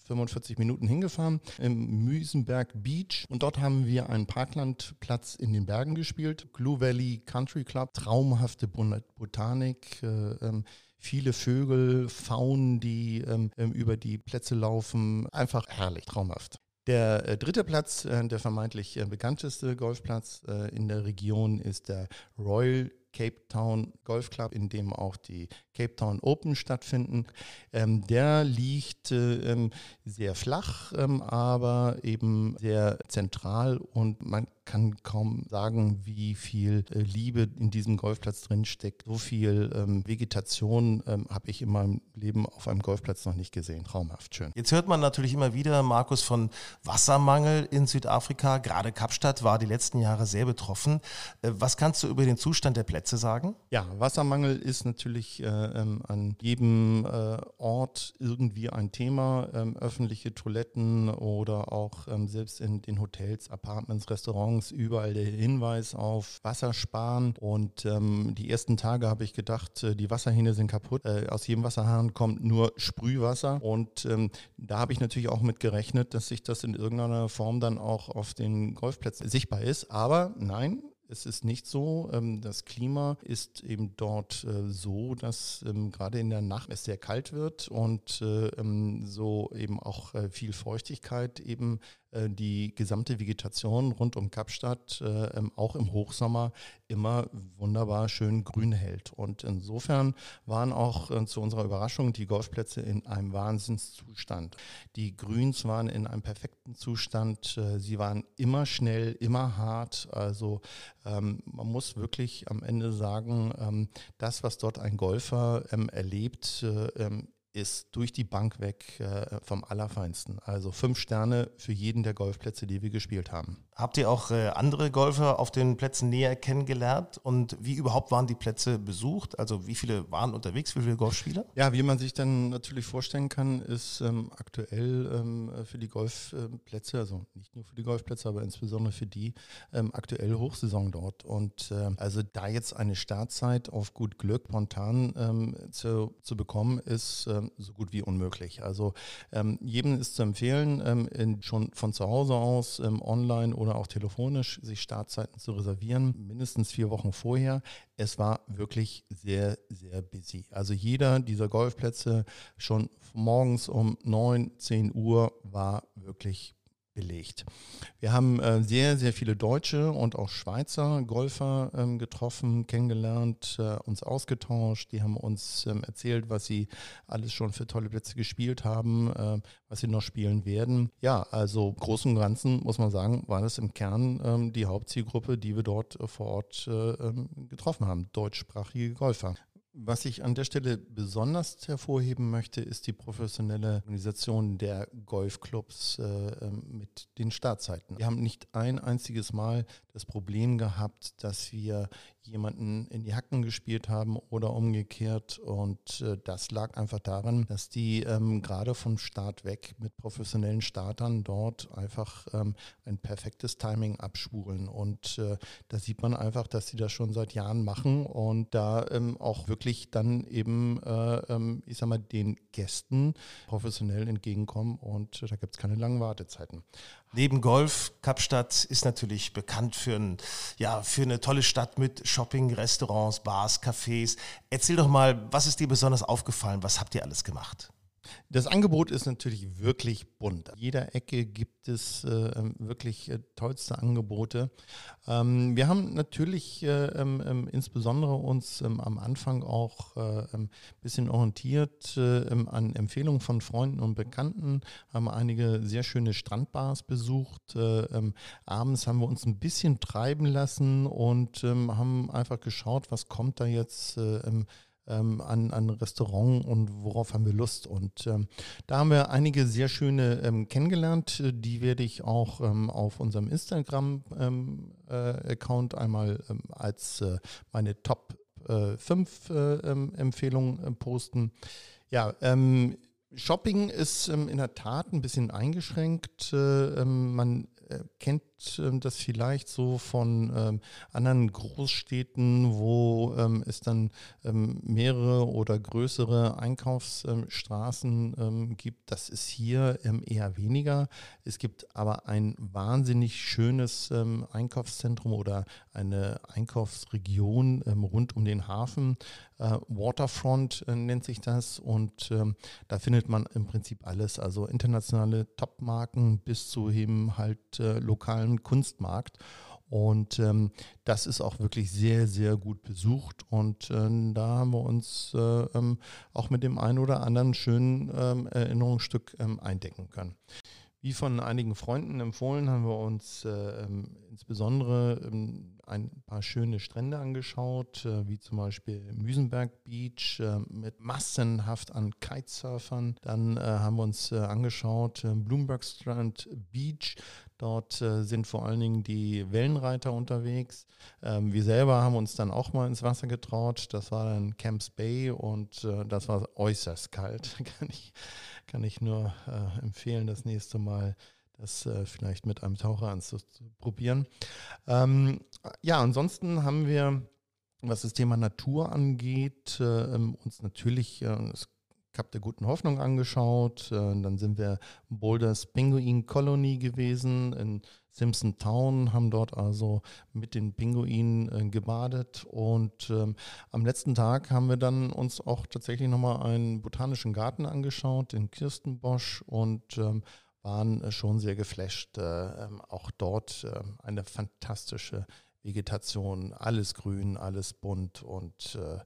45 äh, Minuten hingefahren im Müsenberg Beach und dort haben wir einen Parklandplatz in den Bergen gespielt. Glue Valley Country Club, traumhafte Botanik. Äh, ähm, viele Vögel, Faunen, die ähm, über die Plätze laufen. Einfach herrlich, traumhaft. Der äh, dritte Platz, äh, der vermeintlich äh, bekannteste Golfplatz in der Region, ist der Royal Cape Town Golf Club, in dem auch die Cape Town Open stattfinden. Ähm, der liegt ähm, sehr flach, ähm, aber eben sehr zentral und man kann kaum sagen, wie viel äh, Liebe in diesem Golfplatz drinsteckt. So viel ähm, Vegetation ähm, habe ich in meinem Leben auf einem Golfplatz noch nicht gesehen. Traumhaft schön. Jetzt hört man natürlich immer wieder, Markus, von Wassermangel in Südafrika. Gerade Kapstadt war die letzten Jahre sehr betroffen. Äh, was kannst du über den Zustand der Plätze sagen? Ja, Wassermangel ist natürlich äh, ähm, an jedem äh, Ort irgendwie ein Thema. Ähm, öffentliche Toiletten oder auch ähm, selbst in den Hotels, Apartments, Restaurants Restaurants überall der Hinweis auf Wassersparen. Und ähm, die ersten Tage habe ich gedacht, äh, die Wasserhähne sind kaputt. Äh, aus jedem Wasserhahn kommt nur Sprühwasser. Und ähm, da habe ich natürlich auch mit gerechnet, dass sich das in irgendeiner Form dann auch auf den Golfplätzen sichtbar ist. Aber nein, es ist nicht so. Ähm, das Klima ist eben dort äh, so, dass ähm, gerade in der Nacht es sehr kalt wird und äh, ähm, so eben auch viel Feuchtigkeit eben die gesamte Vegetation rund um Kapstadt äh, auch im Hochsommer immer wunderbar schön grün hält. Und insofern waren auch äh, zu unserer Überraschung die Golfplätze in einem Wahnsinnszustand. Die Grüns waren in einem perfekten Zustand. Sie waren immer schnell, immer hart. Also ähm, man muss wirklich am Ende sagen, ähm, das, was dort ein Golfer ähm, erlebt, ist durch die Bank weg äh, vom Allerfeinsten. Also fünf Sterne für jeden der Golfplätze, die wir gespielt haben. Habt ihr auch äh, andere Golfer auf den Plätzen näher kennengelernt? Und wie überhaupt waren die Plätze besucht? Also wie viele waren unterwegs, wie viele Golfspieler? Ja, wie man sich dann natürlich vorstellen kann, ist ähm, aktuell ähm, für die Golfplätze, also nicht nur für die Golfplätze, aber insbesondere für die, ähm, aktuell Hochsaison dort. Und äh, also da jetzt eine Startzeit auf gut Glück spontan ähm, zu, zu bekommen, ist ähm, so gut wie unmöglich. Also ähm, jedem ist zu empfehlen, ähm, in, schon von zu Hause aus ähm, online oder auch telefonisch sich Startzeiten zu reservieren, mindestens vier Wochen vorher. Es war wirklich sehr, sehr busy. Also jeder dieser Golfplätze schon morgens um 9, 10 Uhr war wirklich belegt. Wir haben äh, sehr, sehr viele deutsche und auch Schweizer Golfer ähm, getroffen, kennengelernt, äh, uns ausgetauscht. Die haben uns ähm, erzählt, was sie alles schon für tolle Plätze gespielt haben, äh, was sie noch spielen werden. Ja, also großen und Ganzen muss man sagen, war das im Kern ähm, die Hauptzielgruppe, die wir dort äh, vor Ort äh, ähm, getroffen haben, deutschsprachige Golfer. Was ich an der Stelle besonders hervorheben möchte, ist die professionelle Organisation der Golfclubs äh, ähm, mit den Startzeiten. Wir haben nicht ein einziges Mal das Problem gehabt, dass wir jemanden in die Hacken gespielt haben oder umgekehrt. Und äh, das lag einfach daran, dass die ähm, gerade vom Start weg mit professionellen Startern dort einfach ähm, ein perfektes Timing abspulen. Und äh, da sieht man einfach, dass sie das schon seit Jahren machen und da ähm, auch wirklich dann eben, äh, ähm, ich sag mal, den Gästen professionell entgegenkommen. Und da gibt es keine langen Wartezeiten. Neben Golf, Kapstadt ist natürlich bekannt für, ein, ja, für eine tolle Stadt mit Shopping, Restaurants, Bars, Cafés. Erzähl doch mal, was ist dir besonders aufgefallen? Was habt ihr alles gemacht? Das Angebot ist natürlich wirklich bunt. An jeder Ecke gibt es äh, wirklich äh, tollste Angebote. Ähm, wir haben natürlich äh, ähm, ähm insbesondere uns ähm, am Anfang auch ein äh, ähm, bisschen orientiert äh, an Empfehlungen von Freunden und Bekannten, haben einige sehr schöne Strandbars besucht. Äh, abends haben wir uns ein bisschen treiben lassen und haben einfach geschaut, was kommt da jetzt ähm, an, an Restaurant und worauf haben wir Lust. Und ähm, da haben wir einige sehr schöne ähm, kennengelernt. Die werde ich auch ähm, auf unserem Instagram-Account ähm, äh, einmal ähm, als äh, meine Top 5 äh, Empfehlungen äh, posten. Ja, Shopping ist in der Tat ein bisschen eingeschränkt. Äh, man kennt ähm, das vielleicht so von ähm, anderen Großstädten, wo ähm, es dann mehrere oder größere Einkaufsstraßen gibt. Das ist hier eher weniger. Es gibt aber ein wahnsinnig schönes Einkaufszentrum oder eine Einkaufsregion rund um den Hafen. Äh, Waterfront äh, nennt sich das und da findet man im Prinzip alles, also internationale Topmarken bis zu eben halt äh, lokalen lokalen Kunstmarkt. Und ähm, das ist auch wirklich sehr, sehr gut besucht. Und äh, da haben wir uns äh, ähm, auch mit dem einen oder anderen schönen ähm, Erinnerungsstück ähm, eindecken können. Wie von einigen Freunden empfohlen, haben wir uns äh, ähm, insbesondere ähm, ein paar schöne Strände angeschaut, äh, wie zum Beispiel Müsenberg Beach äh, mit massenhaft an Kitesurfern. Dann äh, haben wir uns angeschaut Bloomberg Strand Beach. Dort sind vor allen Dingen die Wellenreiter unterwegs. Ähm, wir selber haben uns dann auch mal ins Wasser getraut. Das war dann Camps Bay und das war äußerst kalt, kann ich kann ich nur äh, empfehlen, das nächste Mal das äh, vielleicht mit einem Taucher anzuprobieren. Ähm, ja, ansonsten haben wir, was das Thema Natur angeht, äh, ähm, uns natürlich äh, das Kap der guten Hoffnung angeschaut. Äh, dann sind wir in Boulders Pinguin Colony gewesen in Simpson Town, haben dort also mit den Pinguinen äh, gebadet und ähm, am letzten Tag haben wir dann uns auch tatsächlich nochmal einen botanischen Garten angeschaut in Kirstenbosch und ähm, waren schon sehr geflasht. Äh, ähm, auch dort äh, eine fantastische Vegetation, alles grün, alles bunt und äh,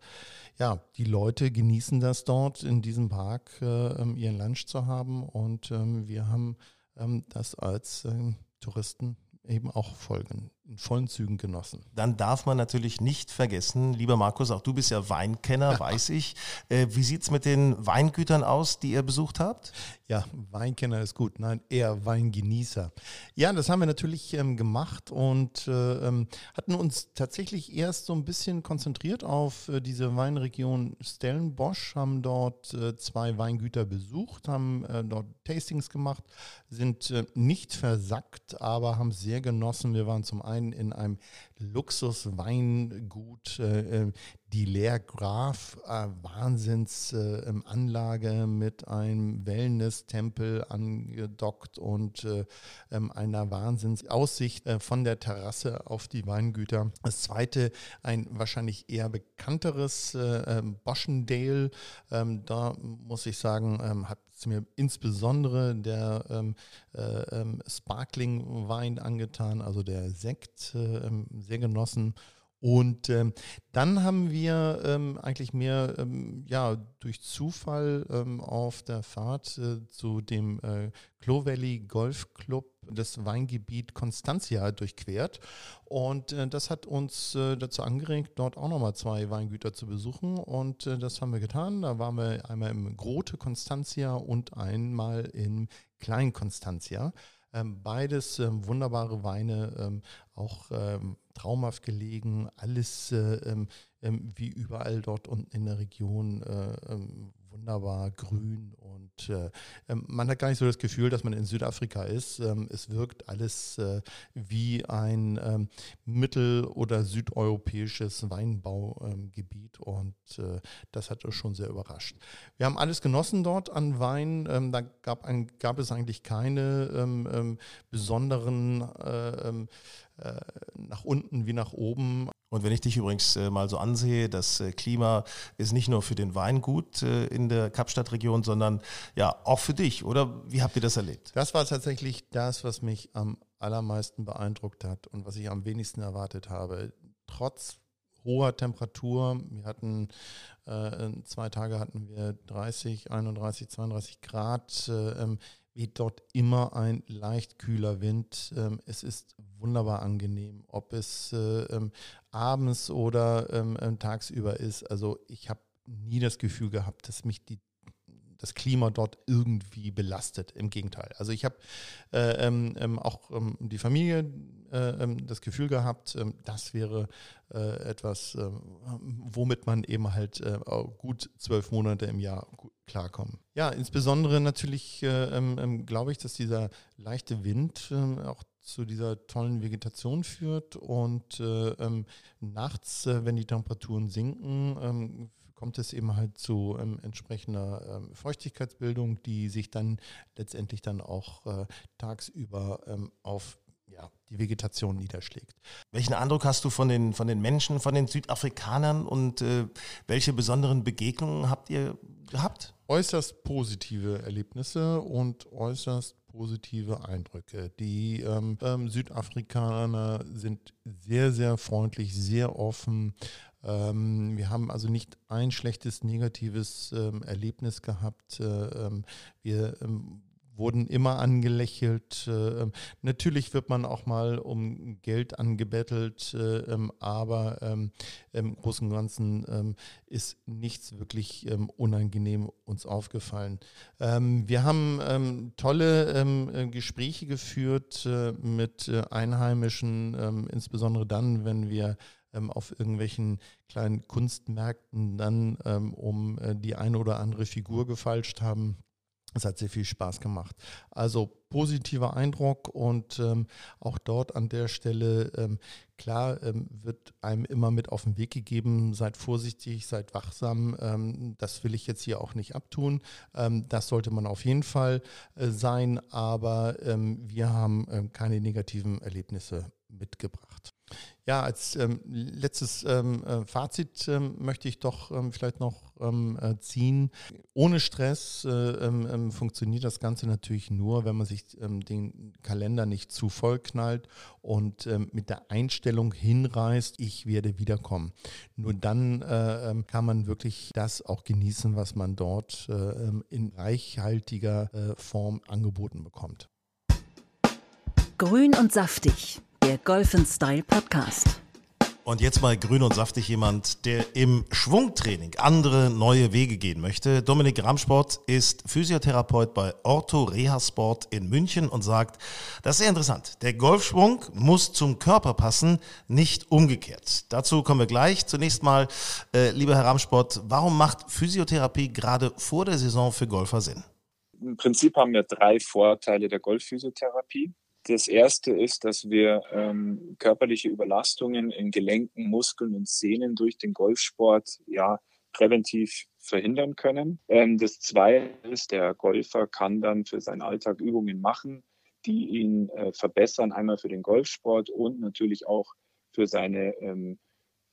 ja, die Leute genießen das dort in diesem Park, äh, ähm, ihren Lunch zu haben und ähm, wir haben ähm, das als ähm, Touristen eben auch folgen, in vollen Zügen genossen. Dann darf man natürlich nicht vergessen, lieber Markus, auch du bist ja Weinkenner, weiß ich. Äh, wie sieht es mit den Weingütern aus, die ihr besucht habt? Ja, Weinkenner ist gut, nein, eher Weingenießer. Ja, das haben wir natürlich ähm, gemacht und äh, ähm, hatten uns tatsächlich erst so ein bisschen konzentriert auf äh, diese Weinregion Stellenbosch, haben dort äh, zwei Weingüter besucht, haben äh, dort Tastings gemacht, sind äh, nicht versackt, aber haben sehr genossen. Wir waren zum einen in einem Luxusweingut, äh, die Leer Graf, äh, Wahnsinnsanlage äh, mit einem Wellness-Tempel angedockt und äh, ähm, einer Wahnsinnsaussicht äh, von der Terrasse auf die Weingüter. Das zweite, ein wahrscheinlich eher bekannteres äh, ähm, Boschendale. Ähm, da muss ich sagen, hat es mir insbesondere der äh, Sparkling-Wein angetan, also der Sekt, sehr genossen. Und ähm, dann haben wir ähm, eigentlich mehr ähm, ja, durch Zufall ähm, auf der Fahrt äh, zu dem äh, Clo Valley Golf Club das Weingebiet Constantia durchquert. Und äh, das hat uns äh, dazu angeregt, dort auch nochmal zwei Weingüter zu besuchen. Und äh, das haben wir getan. Da waren wir einmal im Grote Constantia und einmal im Klein Constantia. Ähm, beides ähm, wunderbare Weine, ähm, auch traumhaft gelegen, alles äh, wie überall dort unten in der Region äh, wunderbar grün und äh, ähm, man hat gar nicht so das Gefühl, dass man in Südafrika ist. Ähm, es wirkt alles äh, wie ein ähm, mittel- oder südeuropäisches Weinbaugebiet und äh, das hat uns schon sehr überrascht. Wir haben alles genossen dort an Wein. Ähm, da gab, ein, gab, es eigentlich keine ähm, ähm, besonderen äh, nach unten wie nach oben. Und wenn ich dich übrigens äh, mal so ansehe, das äh, Klima ist nicht nur für den Wein gut äh, in der Kapstadtregion, sondern ja auch für dich, oder? Wie habt ihr das erlebt? Das war tatsächlich das, was mich am allermeisten beeindruckt hat und was ich am wenigsten erwartet habe. Trotz hoher Temperatur, wir hatten äh, zwei Tage hatten wir 30, 31, 32 Grad. Äh, weht dort immer ein leicht kühler Wind. Ähm, es ist wunderbar angenehm, ob es äh, ähm, abends oder ähm, tagsüber ist. Also ich habe nie das Gefühl gehabt, dass mich die das Klima dort irgendwie belastet. Im Gegenteil. Also ich habe äh, ähm, auch ähm, die Familie das Gefühl gehabt, ähm, das wäre äh, etwas, äh, womit man eben halt äh, gut zwölf Monate im Jahr klarkommen. Ja, insbesondere natürlich äh, ähm, glaube ich, dass dieser leichte Wind auch zu dieser tollen Vegetation führt und äh, ähm, nachts, äh, wenn die Temperaturen sinken, ähm, kommt es eben halt zu ähm, entsprechender ähm, Feuchtigkeitsbildung, die sich dann letztendlich dann auch äh, tagsüber ähm, auf ja, die Vegetation niederschlägt. Welchen Eindruck hast du von den, von den Menschen, von den Südafrikanern und äh, welche besonderen Begegnungen habt ihr gehabt? Äußerst positive Erlebnisse und äußerst positive Eindrücke. Die ähm, ähm, Südafrikaner sind sehr, sehr freundlich, sehr offen, ähm, wir haben also nicht ein schlechtes, negatives ähm, Erlebnis gehabt. Äh, ähm, wir wurden immer angelächelt. Äh, ähm, natürlich wird man auch mal um Geld angebettelt, äh, ähm, aber ähm, im Großen und Ganzen ähm, ist nichts wirklich ähm, unangenehm uns aufgefallen. Ähm, wir haben tolle äh, Gespräche geführt äh, mit äh, Einheimischen, insbesondere dann, wenn wir auf irgendwelchen kleinen Kunstmärkten dann um äh, die eine oder andere Figur gefalscht haben. Es hat sehr viel Spaß gemacht. Also positiver Eindruck und ähm, auch dort an der Stelle, ähm, klar, ähm, wird einem immer mit auf den Weg gegeben, seid vorsichtig, seid wachsam. Ähm, das will ich jetzt hier auch nicht abtun. Ähm, das sollte man auf jeden Fall äh, sein, aber ähm, wir haben keine negativen Erlebnisse mitgebracht. Ja, als ähm, letztes ähm, äh, Fazit ähm, möchte ich doch ähm, vielleicht noch ähm, äh, ziehen. Ohne Stress äh, ähm, funktioniert das Ganze natürlich nur, wenn man sich den Kalender nicht zu voll knallt und mit der Einstellung hinreißt, ich werde wiederkommen. Nur dann äh, kann man wirklich das auch genießen, was man dort äh, in reichhaltiger äh, Form angeboten bekommt. Grün und saftig der Golf Style Podcast. Und jetzt mal grün und saftig jemand, der im Schwungtraining andere neue Wege gehen möchte. Dominik Ramsport ist Physiotherapeut bei Ortho Reha Sport in München und sagt, das ist sehr interessant. Der Golfschwung muss zum Körper passen, nicht umgekehrt. Dazu kommen wir gleich. Zunächst mal, äh, lieber Herr Ramsport, warum macht Physiotherapie gerade vor der Saison für Golfer Sinn? Im Prinzip haben wir drei Vorteile der Golfphysiotherapie. Das erste ist, dass wir ähm, körperliche Überlastungen in Gelenken, Muskeln und Sehnen durch den Golfsport ja präventiv verhindern können. Ähm, das zweite ist, der Golfer kann dann für seinen Alltag Übungen machen, die ihn äh, verbessern, einmal für den Golfsport und natürlich auch für seine ähm,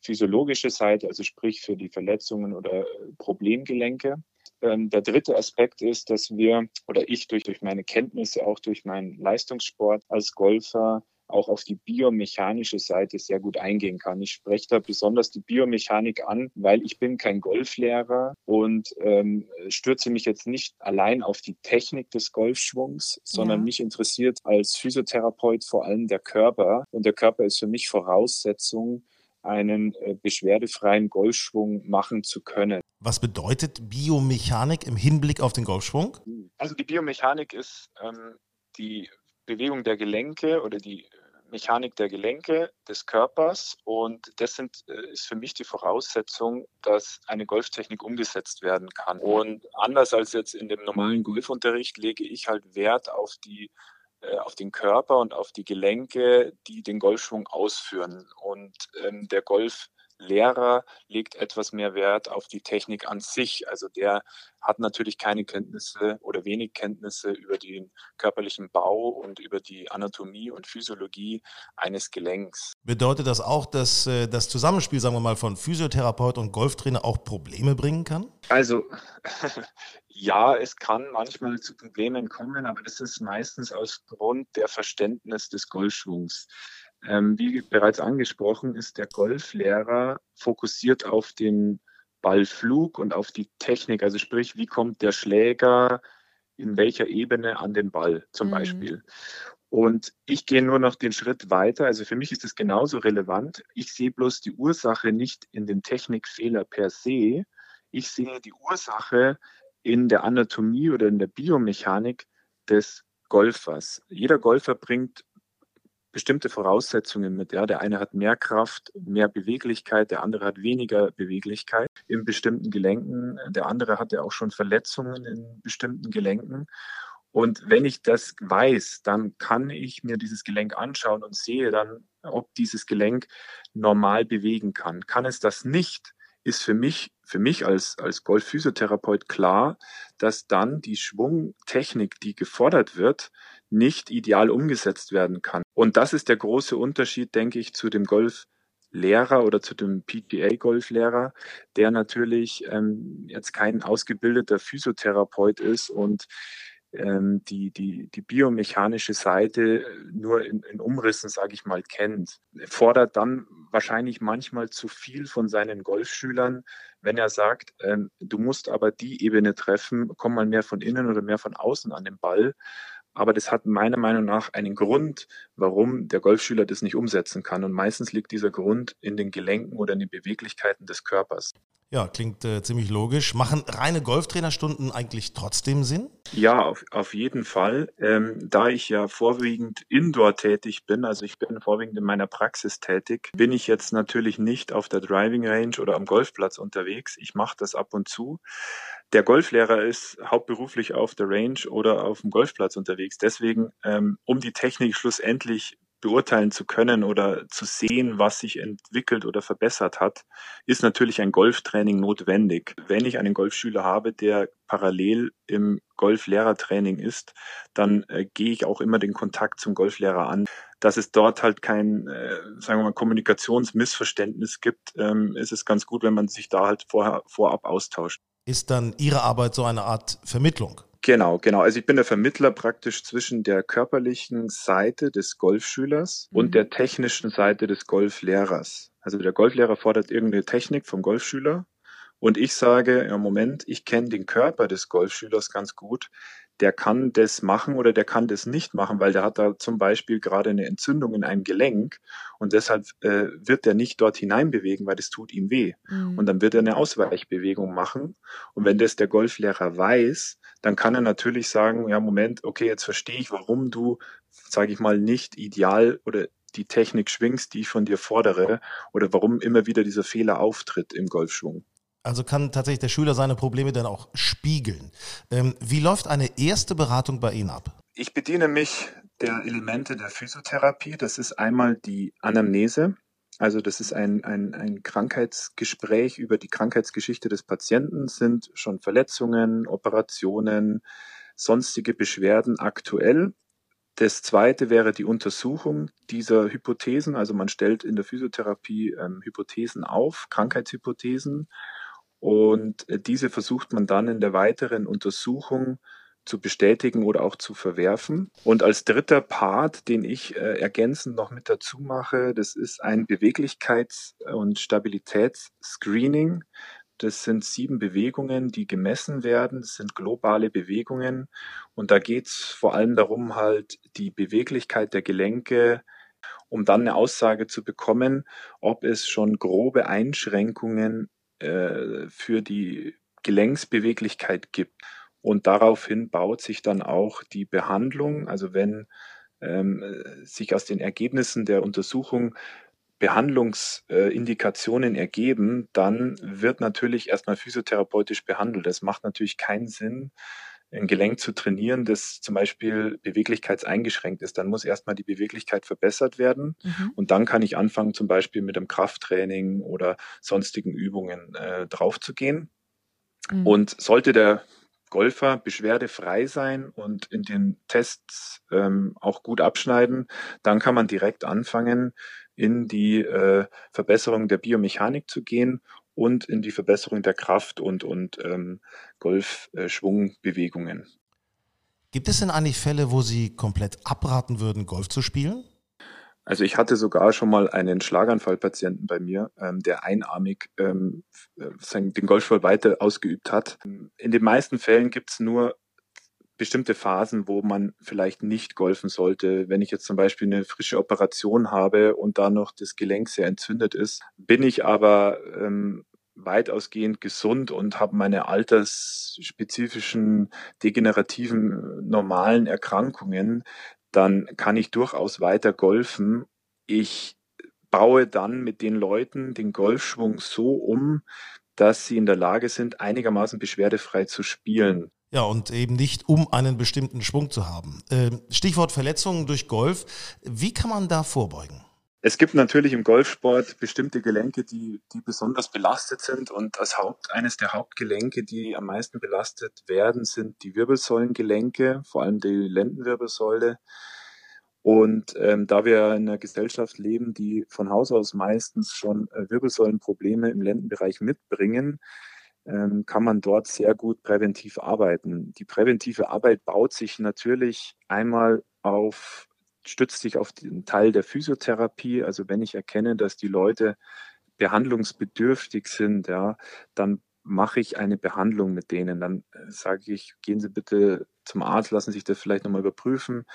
physiologische Seite, also sprich für die Verletzungen oder äh, Problemgelenke. Ähm, der dritte Aspekt ist, dass wir oder ich durch, durch meine Kenntnisse, auch durch meinen Leistungssport als Golfer auch auf die biomechanische Seite sehr gut eingehen kann. Ich spreche da besonders die Biomechanik an, weil ich bin kein Golflehrer und ähm, stürze mich jetzt nicht allein auf die Technik des Golfschwungs, sondern ja. mich interessiert als Physiotherapeut vor allem der Körper. Und der Körper ist für mich Voraussetzung, einen äh, beschwerdefreien Golfschwung machen zu können. Was bedeutet Biomechanik im Hinblick auf den Golfschwung? Also die Biomechanik ist ähm, die Bewegung der Gelenke oder die Mechanik der Gelenke des Körpers und das sind, äh, ist für mich die Voraussetzung, dass eine Golftechnik umgesetzt werden kann. Und anders als jetzt in dem normalen Golfunterricht lege ich halt Wert auf die äh, auf den Körper und auf die Gelenke, die den Golfschwung ausführen. Und ähm, der Golf Golflehrer legt etwas mehr Wert auf die Technik an sich. Also der hat natürlich keine Kenntnisse oder wenig Kenntnisse über den körperlichen Bau und über die Anatomie und Physiologie eines Gelenks. Bedeutet das auch, dass äh, das Zusammenspiel, sagen wir mal, von Physiotherapeut und Golftrainer auch Probleme bringen kann? Also ja, es kann manchmal zu Problemen kommen, aber das ist meistens aus Grund der Verständnis des Golfschwungs. Ähm, wie bereits angesprochen, ist der Golflehrer fokussiert auf den Ballflug und auf die Technik. Also sprich, wie kommt der Schläger in welcher Ebene an den Ball zum mhm. Beispiel. Und ich gehe nur noch den Schritt weiter. Also für mich ist es genauso relevant. Ich sehe bloß die Ursache nicht in den Technikfehler per se. Ich sehe die Ursache in der Anatomie oder in der Biomechanik des Golfers. Jeder Golfer bringt bestimmte Voraussetzungen mit. Ja, der eine hat mehr Kraft, mehr Beweglichkeit, der andere hat weniger Beweglichkeit in bestimmten Gelenken, der andere hat ja auch schon Verletzungen in bestimmten Gelenken. Und wenn ich das weiß, dann kann ich mir dieses Gelenk anschauen und sehe dann, ob dieses Gelenk normal bewegen kann. Kann es das nicht, ist für mich, für mich als, als Golfphysiotherapeut klar, dass dann die Schwungtechnik, die gefordert wird, nicht ideal umgesetzt werden kann. Und das ist der große Unterschied, denke ich, zu dem Golflehrer oder zu dem PGA-Golflehrer, der natürlich ähm, jetzt kein ausgebildeter Physiotherapeut ist und ähm, die, die, die biomechanische Seite nur in, in Umrissen, sage ich mal, kennt. Fordert dann wahrscheinlich manchmal zu viel von seinen Golfschülern, wenn er sagt, ähm, du musst aber die Ebene treffen, komm mal mehr von innen oder mehr von außen an den Ball. Aber das hat meiner Meinung nach einen Grund, warum der Golfschüler das nicht umsetzen kann. Und meistens liegt dieser Grund in den Gelenken oder in den Beweglichkeiten des Körpers. Ja, klingt äh, ziemlich logisch. Machen reine Golftrainerstunden eigentlich trotzdem Sinn? Ja, auf, auf jeden Fall. Ähm, da ich ja vorwiegend indoor tätig bin, also ich bin vorwiegend in meiner Praxis tätig, bin ich jetzt natürlich nicht auf der Driving Range oder am Golfplatz unterwegs. Ich mache das ab und zu. Der Golflehrer ist hauptberuflich auf der Range oder auf dem Golfplatz unterwegs. Deswegen, ähm, um die Technik schlussendlich beurteilen zu können oder zu sehen, was sich entwickelt oder verbessert hat, ist natürlich ein Golftraining notwendig. Wenn ich einen Golfschüler habe, der parallel im Golflehrertraining ist, dann äh, gehe ich auch immer den Kontakt zum Golflehrer an. Dass es dort halt kein, äh, sagen wir mal, Kommunikationsmissverständnis gibt, ähm, ist es ganz gut, wenn man sich da halt vorher, vorab austauscht. Ist dann Ihre Arbeit so eine Art Vermittlung? Genau, genau. Also ich bin der Vermittler praktisch zwischen der körperlichen Seite des Golfschülers mhm. und der technischen Seite des Golflehrers. Also der Golflehrer fordert irgendeine Technik vom Golfschüler und ich sage, im Moment, ich kenne den Körper des Golfschülers ganz gut der kann das machen oder der kann das nicht machen, weil der hat da zum Beispiel gerade eine Entzündung in einem Gelenk und deshalb äh, wird er nicht dort hineinbewegen, weil das tut ihm weh. Mhm. Und dann wird er eine Ausweichbewegung machen. Und wenn das der Golflehrer weiß, dann kann er natürlich sagen, ja, Moment, okay, jetzt verstehe ich, warum du, sage ich mal, nicht ideal oder die Technik schwingst, die ich von dir fordere, oder warum immer wieder dieser Fehler auftritt im Golfschwung. Also kann tatsächlich der Schüler seine Probleme dann auch spiegeln. Ähm, wie läuft eine erste Beratung bei Ihnen ab? Ich bediene mich der Elemente der Physiotherapie. Das ist einmal die Anamnese. Also das ist ein, ein, ein Krankheitsgespräch über die Krankheitsgeschichte des Patienten. Sind schon Verletzungen, Operationen, sonstige Beschwerden aktuell? Das zweite wäre die Untersuchung dieser Hypothesen. Also man stellt in der Physiotherapie ähm, Hypothesen auf, Krankheitshypothesen und äh, diese versucht man dann in der weiteren Untersuchung zu bestätigen oder auch zu verwerfen. Und als dritter Part, den ich äh, ergänzend noch mit dazu mache, das ist ein Beweglichkeits- und Stabilitätsscreening. Das sind sieben Bewegungen, die gemessen werden. Das sind globale Bewegungen. Und da geht es vor allem darum, halt die Beweglichkeit der Gelenke, um dann eine Aussage zu bekommen, ob es schon grobe Einschränkungen äh, für die Gelenksbeweglichkeit gibt. Und daraufhin baut sich dann auch die Behandlung. Also wenn ähm, sich aus den Ergebnissen der Untersuchung Behandlungsindikationen äh, ergeben, dann wird natürlich erstmal physiotherapeutisch behandelt. Es macht natürlich keinen Sinn, ein Gelenk zu trainieren, das zum Beispiel beweglichkeitseingeschränkt ist. Dann muss erstmal die Beweglichkeit verbessert werden mhm. und dann kann ich anfangen, zum Beispiel mit einem Krafttraining oder sonstigen Übungen äh, draufzugehen. Mhm. Und sollte der Golfer beschwerdefrei sein und in den Tests ähm, auch gut abschneiden, dann kann man direkt anfangen, in die äh, Verbesserung der Biomechanik zu gehen und in die Verbesserung der Kraft und, und ähm, Golfschwungbewegungen. Gibt es denn eigentlich Fälle, wo Sie komplett abraten würden, Golf zu spielen? Also ich hatte sogar schon mal einen Schlaganfallpatienten bei mir, ähm, der einarmig ähm, äh, den Golfsport weiter ausgeübt hat. In den meisten Fällen gibt es nur bestimmte Phasen, wo man vielleicht nicht golfen sollte. Wenn ich jetzt zum Beispiel eine frische Operation habe und da noch das Gelenk sehr entzündet ist, bin ich aber ähm, weitausgehend gesund und habe meine altersspezifischen degenerativen normalen Erkrankungen, dann kann ich durchaus weiter golfen. Ich baue dann mit den Leuten den Golfschwung so um, dass sie in der Lage sind, einigermaßen beschwerdefrei zu spielen. Ja, und eben nicht, um einen bestimmten Schwung zu haben. Ähm, Stichwort Verletzungen durch Golf. Wie kann man da vorbeugen? Es gibt natürlich im Golfsport bestimmte Gelenke, die, die besonders belastet sind. Und das Haupt, eines der Hauptgelenke, die am meisten belastet werden, sind die Wirbelsäulengelenke, vor allem die Lendenwirbelsäule. Und ähm, da wir in einer Gesellschaft leben, die von Haus aus meistens schon äh, Wirbelsäulenprobleme im Lendenbereich mitbringen, kann man dort sehr gut präventiv arbeiten. Die präventive Arbeit baut sich natürlich einmal auf stützt sich auf den Teil der Physiotherapie. Also wenn ich erkenne, dass die Leute behandlungsbedürftig sind, ja, dann mache ich eine Behandlung mit denen. Dann äh, sage ich, gehen Sie bitte zum Arzt, lassen sich das vielleicht nochmal überprüfen.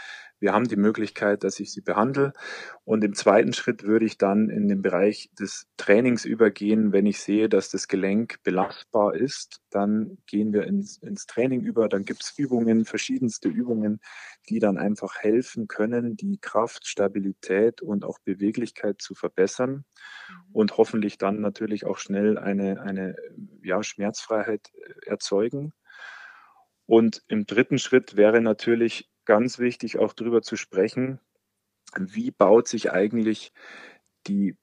Wir haben die Möglichkeit, dass ich sie behandle. Und im zweiten Schritt würde ich dann in den Bereich des Trainings übergehen. Wenn ich sehe, dass das Gelenk belastbar ist, dann gehen wir ins, ins Training über. Dann gibt es Übungen, verschiedenste Übungen, die dann einfach helfen können, die Kraft, Stabilität und auch Beweglichkeit zu verbessern mhm. und hoffentlich dann natürlich auch schnell eine, eine ja, Schmerzfreiheit äh, erzeugen. Und im dritten Schritt wäre natürlich ganz wichtig, auch darüber zu sprechen, wie baut sich eigentlich die,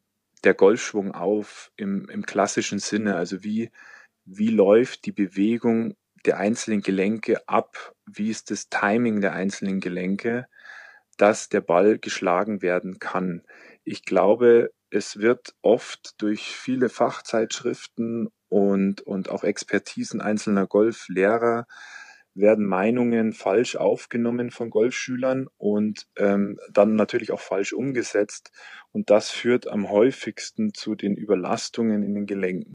der Golfschwung auf im, im klassischen Sinne? Also wie, wie läuft die Bewegung der einzelnen Gelenke ab? Wie ist das Timing der einzelnen Gelenke, dass der Ball geschlagen werden kann? Ich glaube, es wird oft durch viele Fachzeitschriften und, und auch Expertisen einzelner Golflehrer werden Meinungen falsch aufgenommen von Golfschülern und ähm, dann natürlich auch falsch umgesetzt. Und das führt am häufigsten zu den Überlastungen in den Gelenken.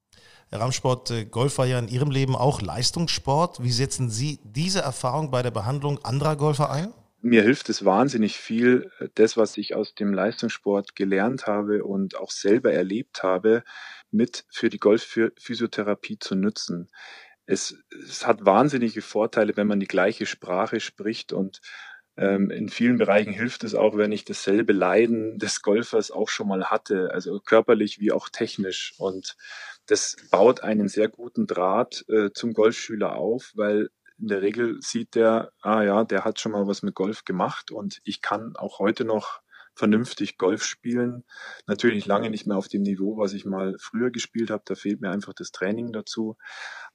Herr Ramsport, äh, Golf war ja in Ihrem Leben auch Leistungssport. Wie setzen Sie diese Erfahrung bei der Behandlung anderer Golfer ein? Mir hilft es wahnsinnig viel, äh, das, was ich aus dem Leistungssport gelernt habe und auch selber erlebt habe, mit für die Golfphysiotherapie zu nutzen es, es hat wahnsinnige Vorteile, wenn man die gleiche Sprache spricht und ähm, in vielen Bereichen hilft es auch, wenn ich dasselbe Leiden des Golfers auch schon mal hatte, also körperlich wie auch technisch. Und das baut einen sehr guten Draht äh, zum Golfschüler auf, weil in der Regel sieht der, ah ja, der hat schon mal was mit Golf gemacht und ich kann auch heute noch vernünftig Golf spielen. Natürlich lange nicht mehr auf dem Niveau, was ich mal früher gespielt habe. Da fehlt mir einfach das Training dazu.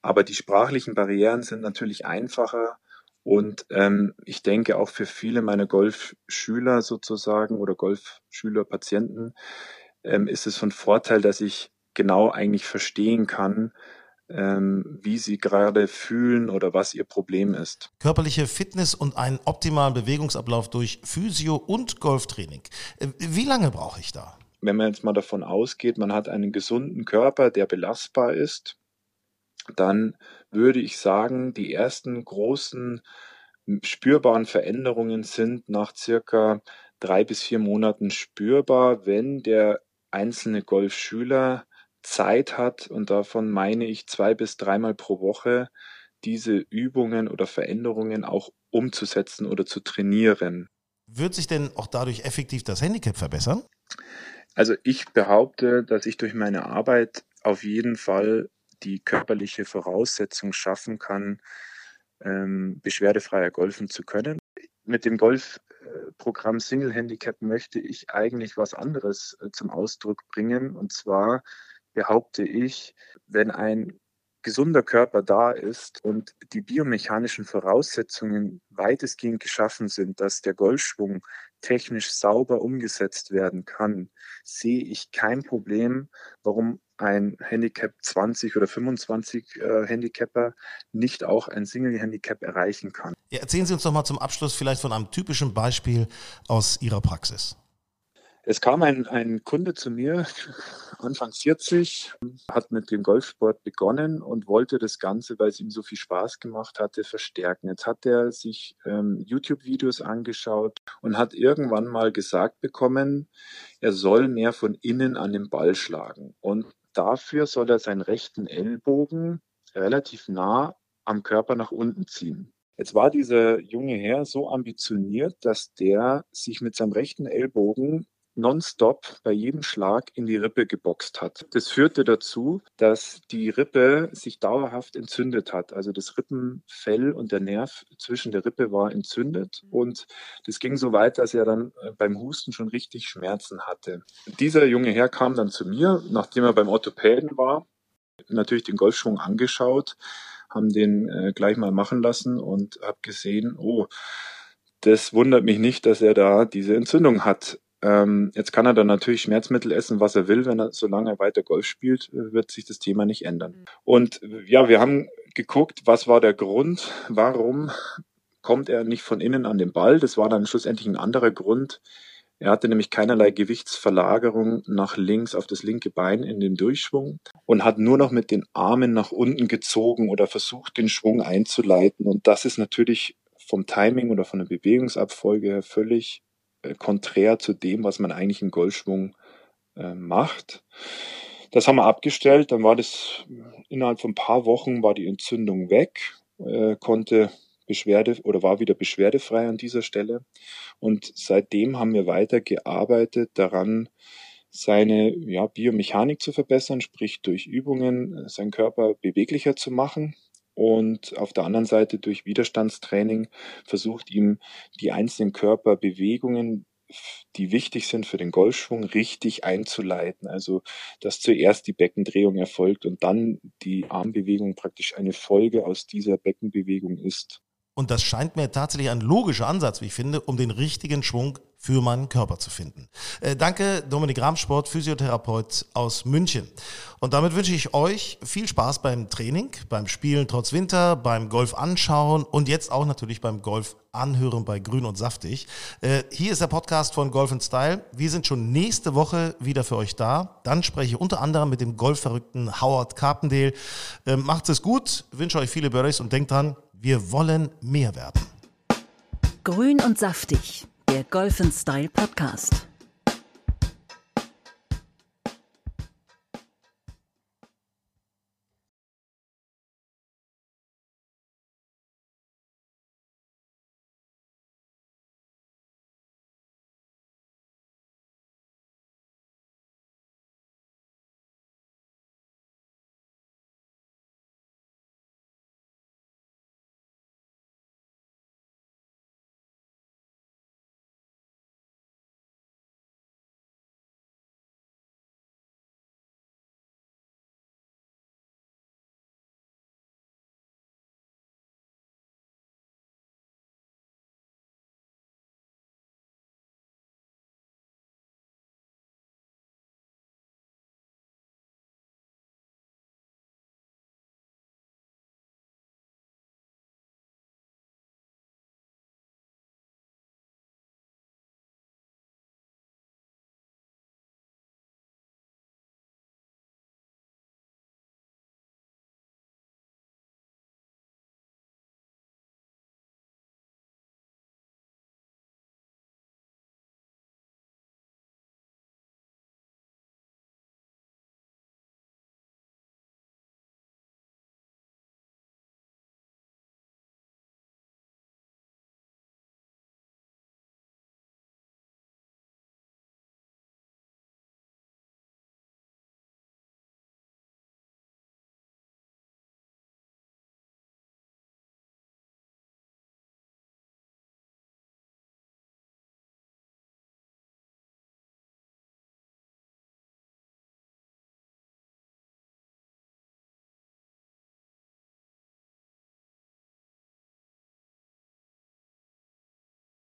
Aber die sprachlichen Barrieren sind natürlich einfacher. Und ähm, ich denke auch für viele meiner Golfschüler sozusagen oder Golfschülerpatienten ähm, ist es von Vorteil, dass ich genau eigentlich verstehen kann, wie sie gerade fühlen oder was ihr Problem ist. Körperliche Fitness und einen optimalen Bewegungsablauf durch Physio- und Golftraining. Äh, wie lange brauche ich da? Wenn man jetzt mal davon ausgeht, man hat einen gesunden Körper, der belastbar ist, dann würde ich sagen, die ersten großen spürbaren Veränderungen sind nach circa drei bis vier Monaten spürbar, wenn der einzelne Golfschüler Zeit hat, und davon meine ich zwei bis dreimal pro Woche, diese Übungen oder Veränderungen auch umzusetzen oder zu trainieren. Wird sich denn auch dadurch effektiv das Handicap verbessern? Also ich behaupte, dass ich durch meine Arbeit auf jeden Fall die körperliche Voraussetzung schaffen kann, ähm, beschwerdefreier golfen zu können. Mit dem Golfprogramm Single Handicap möchte ich eigentlich was anderes äh, zum Ausdruck bringen. Und zwar behaupte ich, wenn ein gesunder Körper da ist und die biomechanischen Voraussetzungen weitestgehend geschaffen sind, dass der Golfschwung technisch sauber umgesetzt werden kann, sehe ich kein Problem, warum ein Handicap 20 oder 25 äh, Handicapper nicht auch ein Single-Handicap erreichen kann. Ja, erzählen Sie uns doch mal zum Abschluss vielleicht von einem typischen Beispiel aus Ihrer Praxis. Es kam ein, ein Kunde zu mir, Anfang 40, hat mit dem Golfsport begonnen und wollte das Ganze, weil es ihm so viel Spaß gemacht hatte, verstärken. Jetzt hat er sich ähm, YouTube-Videos angeschaut und hat irgendwann mal gesagt bekommen, er soll mehr von innen an den Ball schlagen. Und dafür soll er seinen rechten Ellbogen relativ nah am Körper nach unten ziehen. Jetzt war dieser junge Herr so ambitioniert, dass der sich mit seinem rechten Ellbogen nonstop bei jedem Schlag in die Rippe geboxt hat. Das führte dazu, dass die Rippe sich dauerhaft entzündet hat. Also das Rippenfell und der Nerv zwischen der Rippe war entzündet und das ging so weit, dass er dann äh, beim Husten schon richtig Schmerzen hatte. Dieser junge Herr kam dann zu mir, nachdem er beim Orthopäden war, natürlich den Golfschwung angeschaut, haben den äh, gleich mal machen lassen und habe gesehen, oh, das wundert mich nicht, dass er da diese Entzündung hat. Ähm, jetzt kann er dann natürlich Schmerzmittel essen, was er will, wenn er, solange er weiter Golf spielt, äh, wird sich das Thema nicht ändern. Mhm. Und ja, wir haben geguckt, was war der Grund, warum kommt er nicht von innen an den Ball. Das war dann schlussendlich ein anderer Grund. Er hatte nämlich keinerlei Gewichtsverlagerung nach links auf das linke Bein in den Durchschwung und hat nur noch mit den Armen nach unten gezogen oder versucht, den Schwung einzuleiten. Und das ist natürlich vom Timing oder von der Bewegungsabfolge her völlig konträr zu dem, was man eigentlich im Golfschwung äh, macht. Das haben wir abgestellt, dann war das innerhalb von ein paar Wochen war die Entzündung weg, äh, konnte Beschwerde oder war wieder beschwerdefrei an dieser Stelle. Und seitdem haben wir weiter gearbeitet daran, seine ja, Biomechanik zu verbessern, sprich durch Übungen äh, seinen Körper beweglicher zu machen und auf der anderen Seite durch Widerstandstraining versucht ihm die einzelnen Körperbewegungen, die wichtig sind für den Golfschwung, richtig einzuleiten. Also, dass zuerst die Beckendrehung erfolgt und dann die Armbewegung praktisch eine Folge aus dieser Beckenbewegung ist. Und das scheint mir tatsächlich ein logischer Ansatz, wie ich finde, um den richtigen Schwung für meinen Körper zu finden. Äh, danke, Dominik Ramsport, Physiotherapeut aus München. Und damit wünsche ich euch viel Spaß beim Training, beim Spielen trotz Winter, beim Golf anschauen und jetzt auch natürlich beim Golf anhören bei Grün und Saftig. Äh, hier ist der Podcast von Golf Style. Wir sind schon nächste Woche wieder für euch da. Dann spreche ich unter anderem mit dem Golfverrückten Howard Carpendale. Äh, macht es gut, wünsche euch viele Birdies und denkt dran, wir wollen mehr werden. Grün und saftig, der Golf Style Podcast.